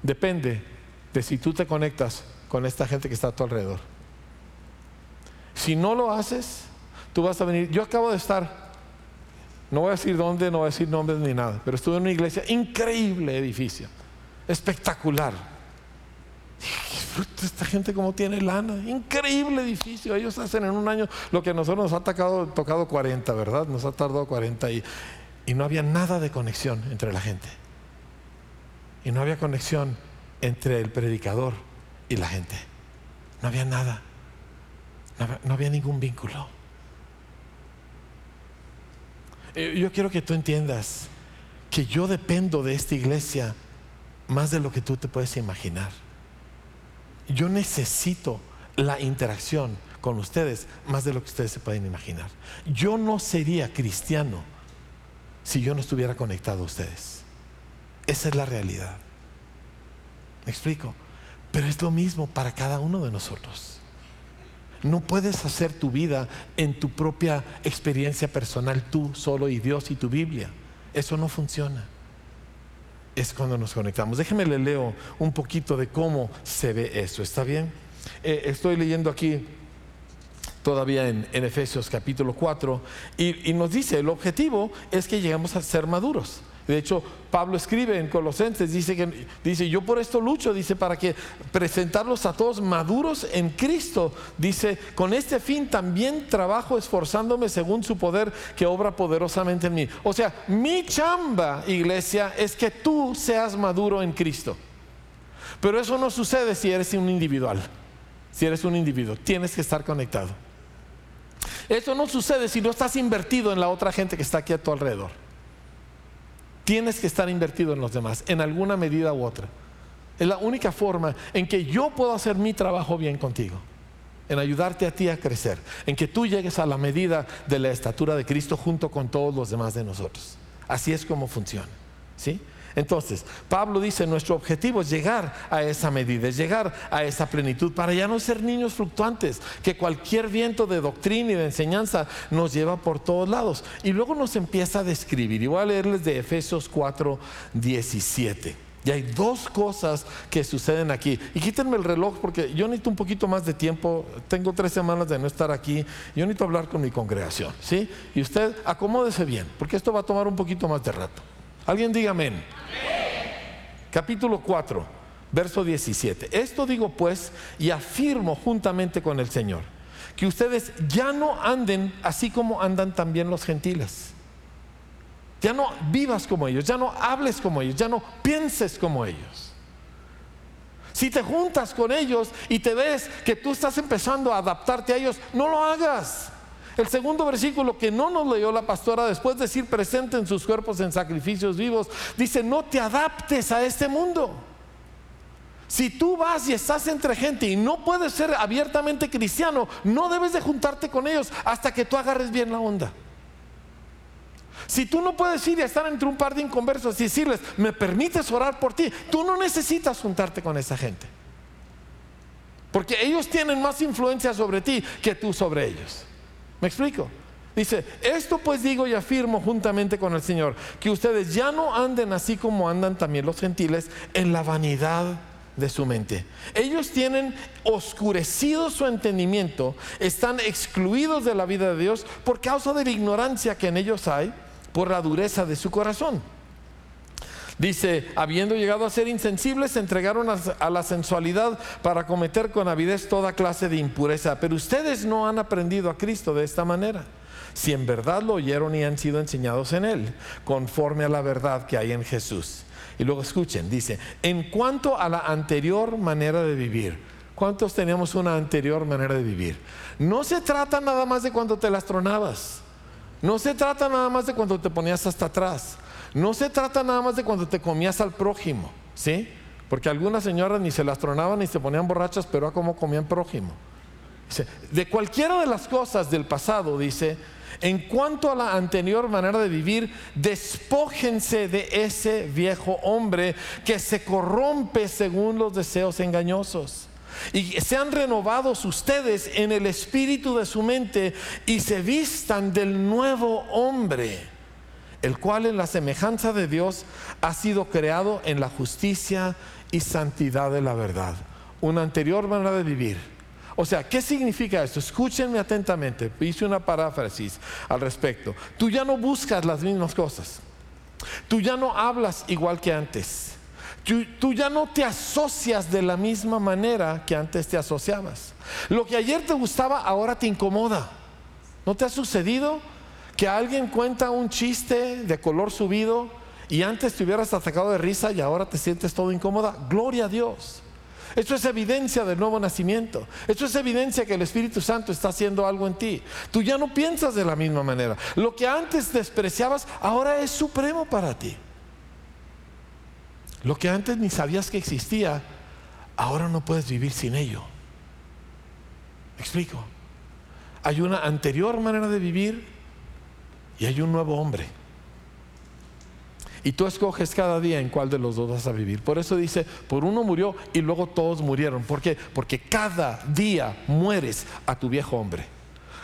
depende de si tú te conectas con esta gente que está a tu alrededor. Si no lo haces, tú vas a venir. Yo acabo de estar, no voy a decir dónde, no voy a decir nombres ni nada, pero estuve en una iglesia, increíble edificio, espectacular esta gente como tiene lana. Increíble edificio. Ellos hacen en un año lo que a nosotros nos ha tocado, tocado 40, ¿verdad? Nos ha tardado 40 y, y no había nada de conexión entre la gente. Y no había conexión entre el predicador y la gente. No había nada. No había, ningún vínculo. Yo quiero que tú entiendas que yo dependo de esta iglesia más de lo que tú te puedes imaginar yo necesito la interacción con ustedes más de lo que ustedes se pueden imaginar. Yo no sería cristiano si yo no estuviera conectado a ustedes. Esa es la realidad. ¿Me explico? Pero es lo mismo para cada uno de nosotros. No puedes hacer tu vida en tu propia experiencia personal, tú solo y Dios y tu Biblia. Eso no funciona es cuando nos conectamos. Déjeme le leo un poquito de cómo se ve eso, ¿está bien? Eh, estoy leyendo aquí todavía en, Efesios capítulo 4 y, y nos dice, el objetivo es que lleguemos a ser maduros. De hecho, Pablo escribe en Colosenses, dice que dice, yo por esto lucho, dice, para que presentarlos a todos maduros en Cristo. Dice, con este fin también trabajo esforzándome según su poder que obra poderosamente en mí. O sea, mi chamba, iglesia, es que tú seas maduro en Cristo. Pero eso no sucede si eres un individual. Si eres un individuo, tienes que estar conectado. Eso no sucede si no estás invertido en la otra gente que está aquí a tu alrededor. Tienes que estar invertido en los demás, en alguna medida u otra. Es la única forma en que yo puedo hacer mi trabajo bien contigo. en ayudarte a ti a crecer, en que tú llegues a la medida de la estatura de Cristo junto con todos los demás de nosotros. Así es como funciona. ¿Sí? Entonces, Pablo dice, nuestro objetivo es llegar a esa medida, es llegar a esa plenitud para ya no ser niños fluctuantes, que cualquier viento de doctrina y de enseñanza nos lleva por todos lados. Y luego nos empieza a describir, y voy a leerles de Efesios 4, 17. Y hay dos cosas que suceden aquí. Y quítenme el reloj porque yo necesito un poquito más de tiempo. Tengo tres semanas de no estar aquí. Yo necesito hablar con mi congregación. ¿sí? Y usted acomódese bien porque esto va a tomar un poquito más de rato. Alguien diga amén. Capítulo 4, verso 17. Esto digo pues y afirmo juntamente con el Señor que ustedes ya no anden así como andan también los gentiles ya no vivas como ellos, ya no hables como ellos, ya no pienses como ellos. Si te juntas con ellos y te ves que tú estás empezando a adaptarte a ellos, no lo hagas. El segundo versículo que no nos leyó la pastora después de decir presenten sus cuerpos en sacrificios vivos, dice no te adaptes a este mundo. Si tú vas y estás entre gente y no puedes ser abiertamente cristiano, no debes de juntarte con ellos hasta que tú agarres bien la onda. Si tú no puedes ir y estar entre un par de inconversos y decirles, me permites orar por ti, tú no necesitas juntarte con esa gente. Porque ellos tienen más influencia sobre ti que tú sobre ellos. ¿Me explico? Dice, esto pues digo y afirmo juntamente con el Señor, que ustedes ya no anden así como andan también los gentiles en la vanidad de su mente. Ellos tienen oscurecido su entendimiento, están excluidos de la vida de Dios por causa de la ignorancia que en ellos hay por la dureza de su corazón. Dice, habiendo llegado a ser insensibles, se entregaron a, la sensualidad para cometer con avidez toda clase de impureza. Pero ustedes no han aprendido a Cristo de esta manera. Si en verdad lo oyeron y han sido enseñados en Él, conforme a la verdad que hay en Jesús. Y luego escuchen, dice, en cuanto a la anterior manera de vivir, ¿cuántos teníamos una anterior manera de vivir? No se trata nada más de cuando te las tronabas. No se trata nada más de cuando te ponías hasta atrás. No se trata nada más de cuando te comías al prójimo, ¿sí? Porque algunas señoras ni se las tronaban ni se ponían borrachas, pero a cómo comían prójimo. De cualquiera de las cosas del pasado, dice, en cuanto a la anterior manera de vivir, despójense de ese viejo hombre que se corrompe según los deseos engañosos y sean renovados ustedes en el espíritu de su mente y se vistan del nuevo hombre, el cual en la semejanza de Dios ha sido creado en la justicia y santidad de la verdad. Una anterior manera de vivir. O sea, ¿qué significa esto? Escúchenme atentamente. Hice una paráfrasis al respecto. Tú ya no buscas las mismas cosas. Tú ya no hablas igual que antes. Tú, ya no te asocias de la misma manera que antes te asociabas. Lo que ayer te gustaba, ahora te incomoda. ¿No te ha sucedido que alguien cuenta un chiste de color subido y antes te hubieras atacado de risa y ahora te sientes todo incómoda? Gloria a Dios. Esto es evidencia del nuevo nacimiento. Esto es evidencia que el Espíritu Santo está haciendo algo en ti. Tú ya no piensas de la misma manera. Lo que antes despreciabas, ahora es supremo para ti. Lo que antes ni sabías que existía, ahora no puedes vivir sin ello. ¿Me explico? Hay una anterior manera de vivir y hay un nuevo hombre. Y tú escoges cada día en cuál de los dos vas a vivir. Por eso dice, por uno murió y luego todos murieron. ¿Por qué? Porque cada día mueres a tu viejo hombre.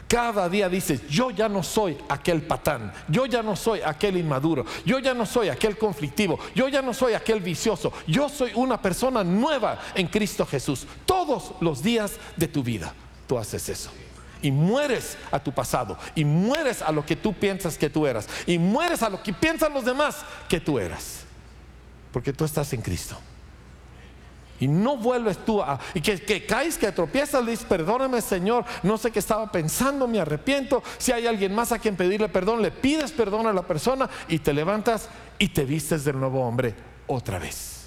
Cada día dices, yo ya no soy aquel patán, yo ya no soy aquel inmaduro, yo ya no soy aquel conflictivo, yo ya no soy aquel vicioso, yo soy una persona nueva en Cristo Jesús. Todos los días de tu vida tú haces eso. Y mueres a tu pasado, y mueres a lo que tú piensas que tú eras, y mueres a lo que piensan los demás que tú eras, porque tú estás en Cristo. Y no vuelves tú a... Y que, caes, que tropiezas, le dices, perdóname Señor, no sé qué estaba pensando, me arrepiento. Si hay alguien más a quien pedirle perdón, le pides perdón a la persona y te levantas y te vistes del nuevo hombre otra vez.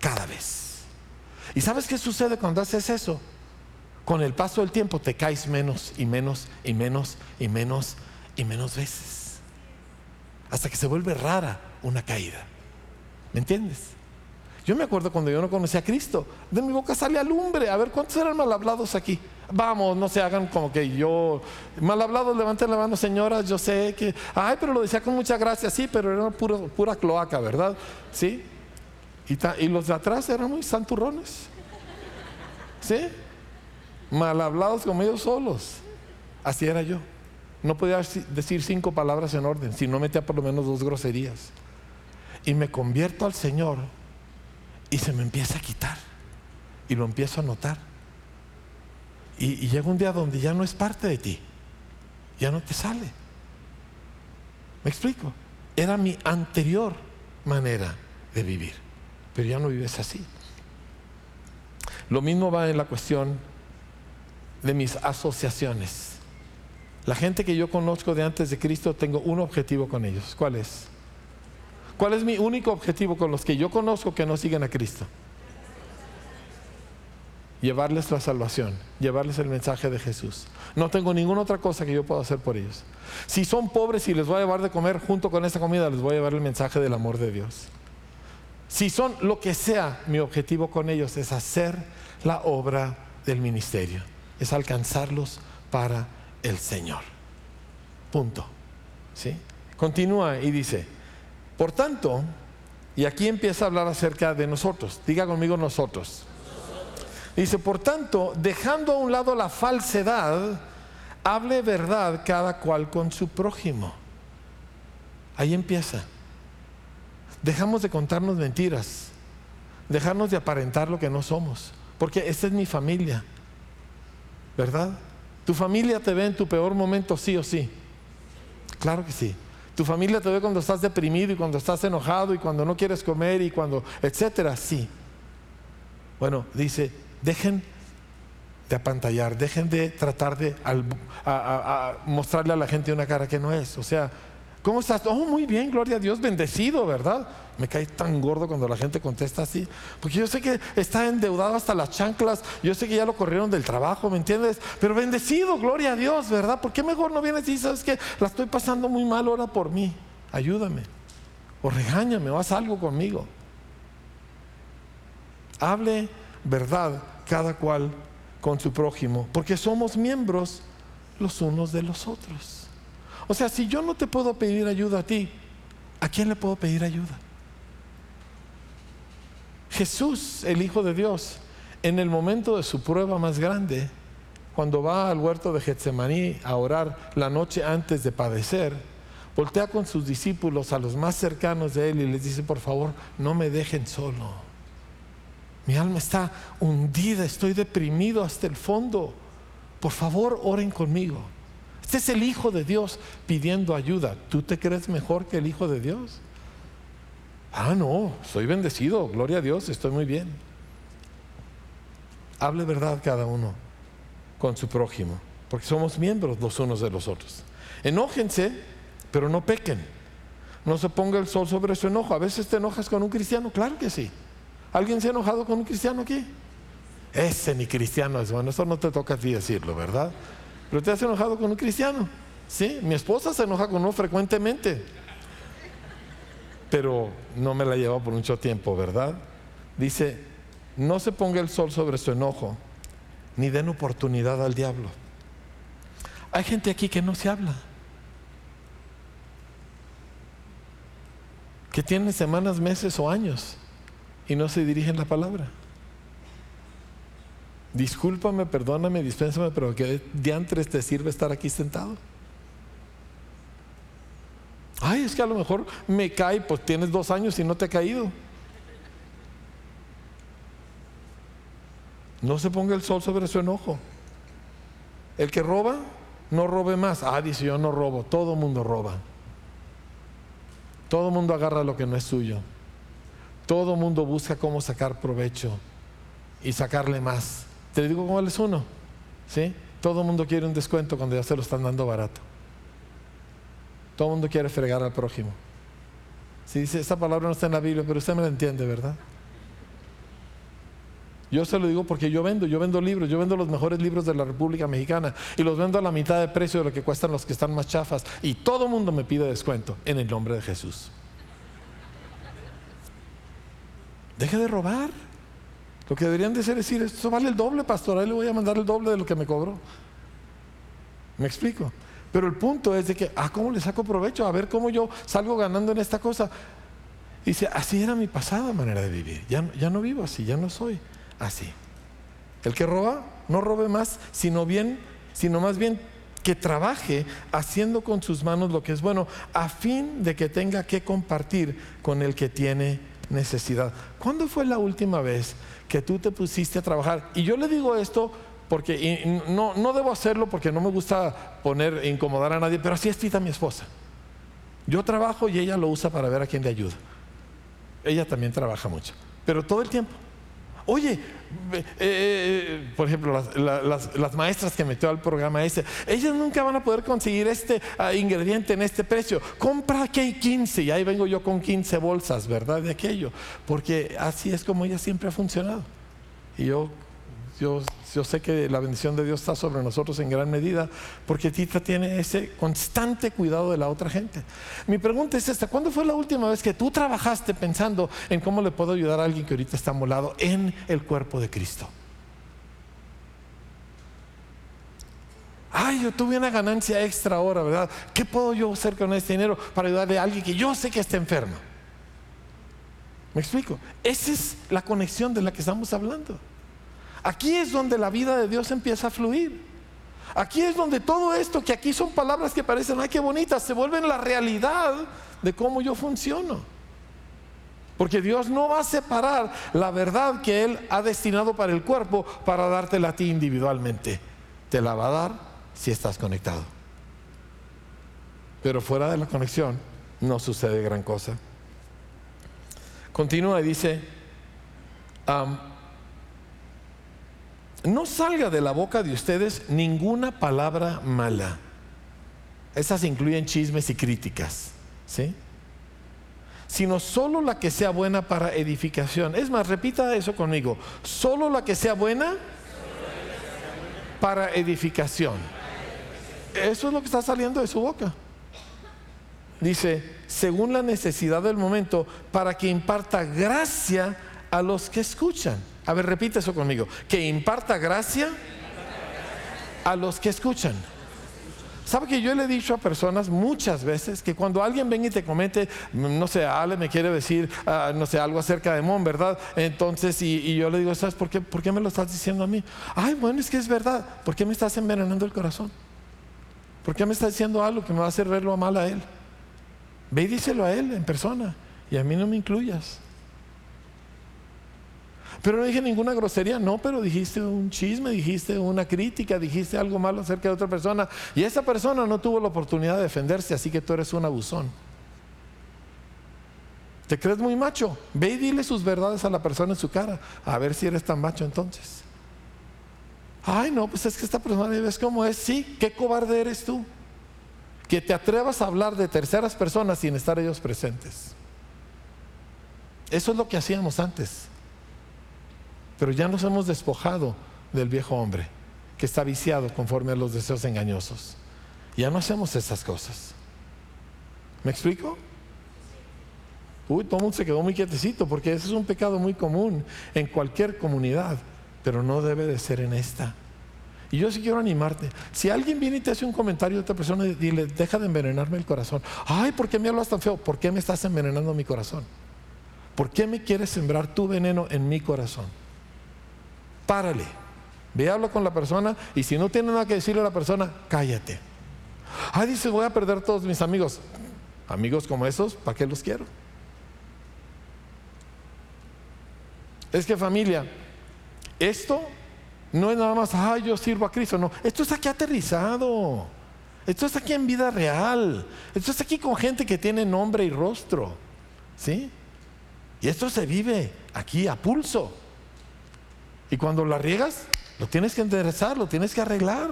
Cada vez. ¿Y sabes qué sucede cuando haces eso? Con el paso del tiempo te caes menos y menos y menos y menos y menos veces. Hasta que se vuelve rara una caída. ¿Me entiendes? Yo me acuerdo cuando yo no conocía a Cristo, de mi boca sale lumbre. A ver, ¿cuántos eran mal hablados aquí? Vamos, no se hagan como que yo. Mal hablados, levanten la mano, señoras. Yo sé que. Ay, pero lo decía con mucha gracia, sí, pero era pura, pura cloaca, ¿verdad? Sí. Y, y los de atrás eran muy santurrones. ¿Sí? Mal hablados como ellos solos. Así era yo. No podía decir cinco palabras en orden, si no metía por lo menos dos groserías. Y me convierto al Señor y se me empieza a quitar. Y lo empiezo a notar. Y, llega un día donde ya no es parte de ti. Ya no te sale. ¿Me explico? Era mi anterior manera de vivir. Pero ya no vives así. Lo mismo va en la cuestión de mis asociaciones. La gente que yo conozco de antes de Cristo, tengo un objetivo con ellos. ¿Cuál es? ¿Cuál es mi único objetivo con los que yo conozco que no siguen a Cristo? Llevarles la salvación, llevarles el mensaje de Jesús. No tengo ninguna otra cosa que yo pueda hacer por ellos. Si son pobres y les voy a llevar de comer junto con esta comida, les voy a llevar el mensaje del amor de Dios. Si son lo que sea, mi objetivo con ellos es hacer la obra del ministerio, es alcanzarlos para el Señor. Punto. ¿Sí? Continúa y dice, por tanto, y aquí empieza a hablar acerca de nosotros. Diga conmigo nosotros. Dice, por tanto, dejando a un lado la falsedad, hable verdad cada cual con su prójimo. Ahí empieza. Dejamos de contarnos mentiras, dejarnos de aparentar lo que no somos, porque esta es mi familia, ¿verdad? Tu familia te ve en tu peor momento, sí o sí. Claro que sí. Tu familia te ve cuando estás deprimido y cuando estás enojado y cuando no quieres comer y cuando, etcétera, sí. Bueno, dice, dejen de apantallar, dejen de tratar de mostrarle a la gente una cara que no es. O sea, ¿cómo estás? Oh, muy bien, gloria a Dios, bendecido, ¿verdad? Me cae tan gordo cuando la gente contesta así. Porque yo sé que está endeudado hasta las chanclas. Yo sé que ya lo corrieron del trabajo, ¿me entiendes? Pero bendecido, gloria a Dios, ¿verdad? ¿Por qué mejor no vienes y sabes que la estoy pasando muy mal, ora por mí? Ayúdame. O regáñame o haz algo conmigo. Hable verdad cada cual con su prójimo. Porque somos miembros los unos de los otros. O sea, si yo no te puedo pedir ayuda a ti, ¿a quién le puedo pedir ayuda? Jesús, el Hijo de Dios, en el momento de su prueba más grande, cuando va al huerto de Getsemaní a orar la noche antes de padecer, voltea con sus discípulos a los más cercanos de él y les dice, por favor, no me dejen solo. Mi alma está hundida, estoy deprimido hasta el fondo. Por favor, oren conmigo. Este es el Hijo de Dios pidiendo ayuda. ¿Tú te crees mejor que el Hijo de Dios? Ah, no, soy bendecido, gloria a Dios, estoy muy bien. Hable verdad cada uno con su prójimo, porque somos miembros los unos de los otros. Enójense, pero no pequen. No se ponga el sol sobre su enojo. A veces te enojas con un cristiano, claro que sí. ¿Alguien se ha enojado con un cristiano aquí? Ese ni cristiano es bueno, eso no te toca a ti decirlo, ¿verdad? Pero te has enojado con un cristiano. Sí, mi esposa se enoja con uno frecuentemente pero no me la lleva por mucho tiempo, ¿verdad? Dice, no se ponga el sol sobre su enojo, ni den oportunidad al diablo. Hay gente aquí que no se habla, que tiene semanas, meses o años y no se dirigen la palabra. Discúlpame, perdóname, dispénsame, pero ¿qué diantres te sirve estar aquí sentado? Ay, es que a lo mejor me cae, pues tienes dos años y no te ha caído. No se ponga el sol sobre su enojo. El que roba, no robe más. Ah, dice yo no robo. Todo mundo roba. Todo mundo agarra lo que no es suyo. Todo mundo busca cómo sacar provecho y sacarle más. Te digo cuál es uno. ¿Sí? Todo mundo quiere un descuento cuando ya se lo están dando barato. Todo el mundo quiere fregar al prójimo. Si dice, esta palabra no está en la Biblia, pero usted me la entiende, ¿verdad? Yo se lo digo porque yo vendo, yo vendo libros, yo vendo los mejores libros de la República Mexicana y los vendo a la mitad de precio de lo que cuestan los que están más chafas. Y todo el mundo me pide descuento en el nombre de Jesús. deje de robar. Lo que deberían de hacer es decir, esto vale el doble, pastor, ahí le voy a mandar el doble de lo que me cobró. ¿Me explico? Pero el punto es de que, ah, ¿cómo le saco provecho? A ver cómo yo salgo ganando en esta cosa. Dice, así era mi pasada manera de vivir. Ya, ya no vivo así, ya no soy así. El que roba, no robe más, sino bien, sino más bien que trabaje haciendo con sus manos lo que es bueno, a fin de que tenga que compartir con el que tiene necesidad. ¿Cuándo fue la última vez que tú te pusiste a trabajar? Y yo le digo esto porque no, no debo hacerlo porque no me gusta poner, incomodar a nadie, pero así es mi esposa. Yo trabajo y ella lo usa para ver a quién le ayuda. Ella también trabaja mucho, pero todo el tiempo. Oye, eh, eh, por ejemplo, las, maestras que metió al programa ese, ellas nunca van a poder conseguir este ah, ingrediente en este precio. Compra que hay 15 y ahí vengo yo con 15 bolsas, ¿verdad? De aquello. Porque así es como ella siempre ha funcionado. Y yo yo, sé que la bendición de Dios está sobre nosotros en gran medida porque Tita tiene ese constante cuidado de la otra gente. Mi pregunta es esta, ¿cuándo fue la última vez que tú trabajaste pensando en cómo le puedo ayudar a alguien que ahorita está molado en el cuerpo de Cristo? Ay, yo tuve una ganancia extra ahora, ¿verdad? ¿Qué puedo yo hacer con este dinero para ayudarle a alguien que yo sé que está enfermo? ¿Me explico? Esa es la conexión de la que estamos hablando. Aquí es donde la vida de Dios empieza a fluir. Aquí es donde todo esto, que aquí son palabras que parecen, ay, qué bonitas, se vuelven la realidad de cómo yo funciono. Porque Dios no va a separar la verdad que Él ha destinado para el cuerpo para dártela a ti individualmente. Te la va a dar si estás conectado. Pero fuera de la conexión no sucede gran cosa. Continúa y dice, no salga de la boca de ustedes ninguna palabra mala. Esas incluyen chismes y críticas, ¿sí? Sino solo la que sea buena para edificación. Es más, repita eso conmigo. Solo la que sea buena para edificación. Eso es lo que está saliendo de su boca. Dice, según la necesidad del momento, para que imparta gracia a los que escuchan. A ver, repite eso conmigo. Que imparta gracia a los que escuchan. ¿Sabe que yo le he dicho a personas muchas veces que cuando alguien venga y te comete, no sé, Ale me quiere decir, ah, no sé, algo acerca de Mon, ¿verdad? Entonces, y, yo le digo, ¿sabes por qué, por qué me lo estás diciendo a mí? Ay, bueno, es que es verdad. ¿Por qué me estás envenenando el corazón? ¿Por qué me estás diciendo algo que me va a hacer verlo mal a él? Ve y díselo a él en persona y a mí no me incluyas. Pero no dije ninguna grosería, no, pero dijiste un chisme, dijiste una crítica, dijiste algo malo acerca de otra persona. Y esa persona no tuvo la oportunidad de defenderse, así que tú eres un abusón. ¿Te crees muy macho? Ve y dile sus verdades a la persona en su cara, a ver si eres tan macho entonces. Ay, no, pues es que esta persona ves cómo es. Sí, qué cobarde eres tú. Que te atrevas a hablar de terceras personas sin estar ellos presentes. Eso es lo que hacíamos antes. Pero ya nos hemos despojado del viejo hombre que está viciado conforme a los deseos engañosos. Ya no hacemos esas cosas. ¿Me explico? Uy, todo el mundo se quedó muy quietecito porque ese es un pecado muy común en cualquier comunidad, pero no debe de ser en esta. Y yo sí quiero animarte. Si alguien viene y te hace un comentario de otra persona, dile, deja de envenenarme el corazón. Ay, ¿por qué me hablas tan feo? ¿Por qué me estás envenenando mi corazón? ¿Por qué me quieres sembrar tu veneno en mi corazón? Párale. Ve, habla con la persona y si no tiene nada que decirle a la persona, cállate. Ah, dice, voy a perder todos mis amigos. Amigos como esos, ¿para qué los quiero? Es que familia, esto no es nada más, ah, yo sirvo a Cristo, no, esto está aquí aterrizado, esto está aquí en vida real, esto está aquí con gente que tiene nombre y rostro, ¿sí? Y esto se vive aquí a pulso. Y cuando la riegas, lo tienes que enderezar, lo tienes que arreglar.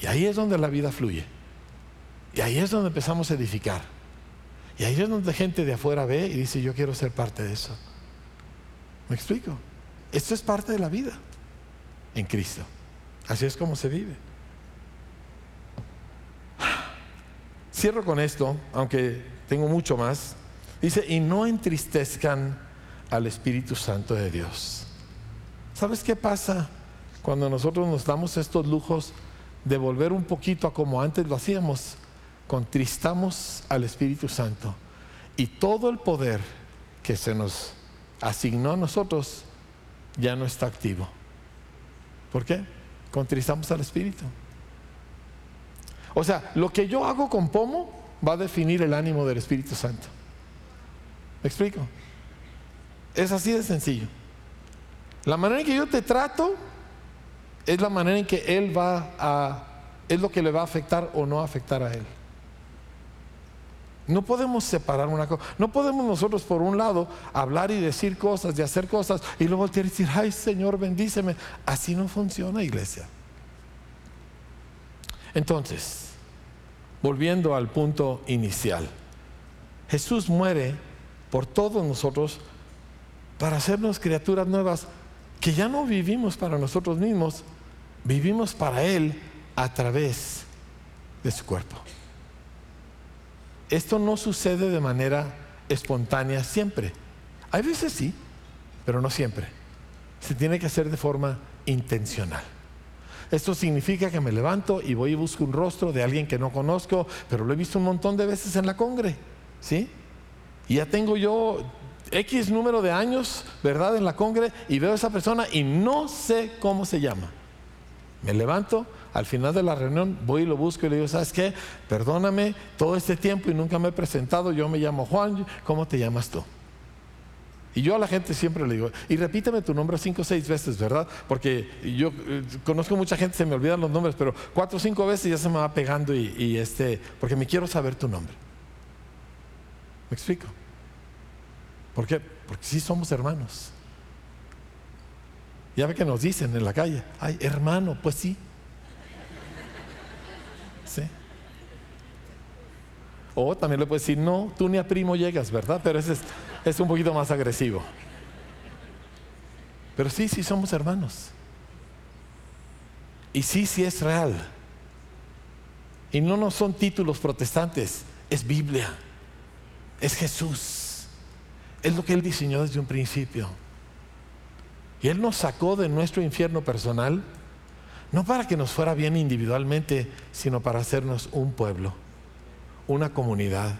Y ahí es donde la vida fluye. Y ahí es donde empezamos a edificar. Y ahí es donde gente de afuera ve y dice, yo quiero ser parte de eso. ¿Me explico? Esto es parte de la vida en Cristo. Así es como se vive. Cierro con esto, aunque tengo mucho más. Dice, y no entristezcan al Espíritu Santo de Dios. ¿Sabes qué pasa cuando nosotros nos damos estos lujos de volver un poquito a como antes lo hacíamos? Contristamos al Espíritu Santo y todo el poder que se nos asignó a nosotros ya no está activo. ¿Por qué? Contristamos al Espíritu. O sea, lo que yo hago con pomo va a definir el ánimo del Espíritu Santo. ¿Me explico? Es así de sencillo. La manera en que yo te trato es la manera en que Él va a, es lo que le va a afectar o no afectar a Él. No podemos separar una cosa. No podemos nosotros, por un lado, hablar y decir cosas y hacer cosas y luego voltear y decir, ay Señor, bendíceme. Así no funciona, iglesia. Entonces, volviendo al punto inicial, Jesús muere por todos nosotros para hacernos criaturas nuevas que ya no vivimos para nosotros mismos, vivimos para Él a través de su cuerpo. Esto no sucede de manera espontánea siempre. Hay veces sí, pero no siempre. Se tiene que hacer de forma intencional. Esto significa que me levanto y voy y busco un rostro de alguien que no conozco, pero lo he visto un montón de veces en la congre, ¿sí? Y ya tengo yo X número de años, ¿verdad? En la congre y veo a esa persona y no sé cómo se llama. Me levanto, al final de la reunión voy y lo busco y le digo, ¿sabes qué? Perdóname todo este tiempo y nunca me he presentado, yo me llamo Juan, ¿cómo te llamas tú? Y yo a la gente siempre le digo, y repíteme tu nombre cinco o seis veces, ¿verdad? Porque yo eh, conozco mucha gente, se me olvidan los nombres, pero cuatro o cinco veces ya se me va pegando y este, porque me quiero saber tu nombre. ¿Me explico? ¿Por qué? Porque sí somos hermanos. Ya ve que nos dicen en la calle, ay, hermano, pues sí. ¿Sí? O también le puedes decir, no, tú ni a primo llegas, ¿verdad? Pero ese es, es un poquito más agresivo. Pero sí, sí somos hermanos. Y sí, sí es real. Y no nos son títulos protestantes, es Biblia, es Jesús. Es lo que Él diseñó desde un principio. Y Él nos sacó de nuestro infierno personal, no para que nos fuera bien individualmente, sino para hacernos un pueblo, una comunidad.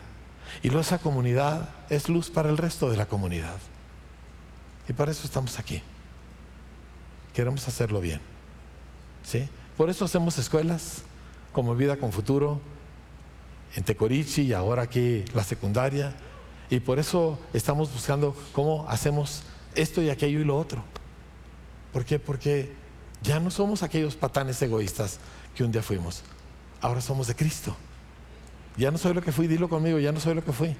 Y luego esa comunidad es luz para el resto de la comunidad. Y para eso estamos aquí. Queremos hacerlo bien. ¿Sí? Por eso hacemos escuelas como Vida con Futuro, en Tecorichi y ahora aquí la secundaria y por eso estamos buscando cómo hacemos esto y aquello y lo otro. ¿Por qué? Porque ya no somos aquellos patanes egoístas que un día fuimos. Ahora somos de Cristo. Ya no soy lo que fui, dilo conmigo, ya no soy lo que fui.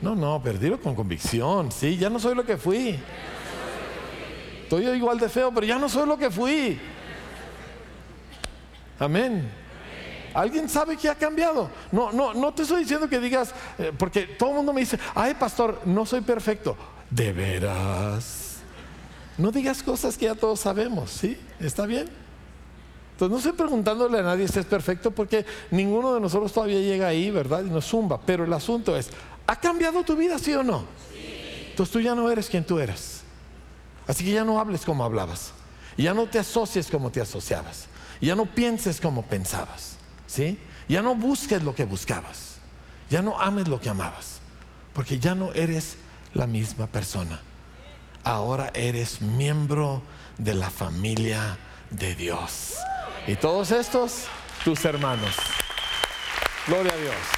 No, no, pero dilo con convicción, sí, ya no soy lo que fui. Estoy igual de feo, pero ya no soy lo que fui. Amén. ¿Alguien sabe que ha cambiado? No, no, no te estoy diciendo que digas, eh, porque todo el mundo me dice, ay pastor, no soy perfecto. De veras. No digas cosas que ya todos sabemos, ¿sí? ¿Está bien? Entonces no estoy preguntándole a nadie si es perfecto porque ninguno de nosotros todavía llega ahí, ¿verdad? Y nos zumba. Pero el asunto es, ¿ha cambiado tu vida, sí o no? Sí. Entonces tú ya no eres quien tú eras. Así que ya no hables como hablabas. Ya no te asocies como te asociabas. Ya no pienses como pensabas. ¿Sí? Ya no busques lo que buscabas, ya no ames lo que amabas, porque ya no eres la misma persona. Ahora eres miembro de la familia de Dios. Y todos estos, tus hermanos. Gloria a Dios.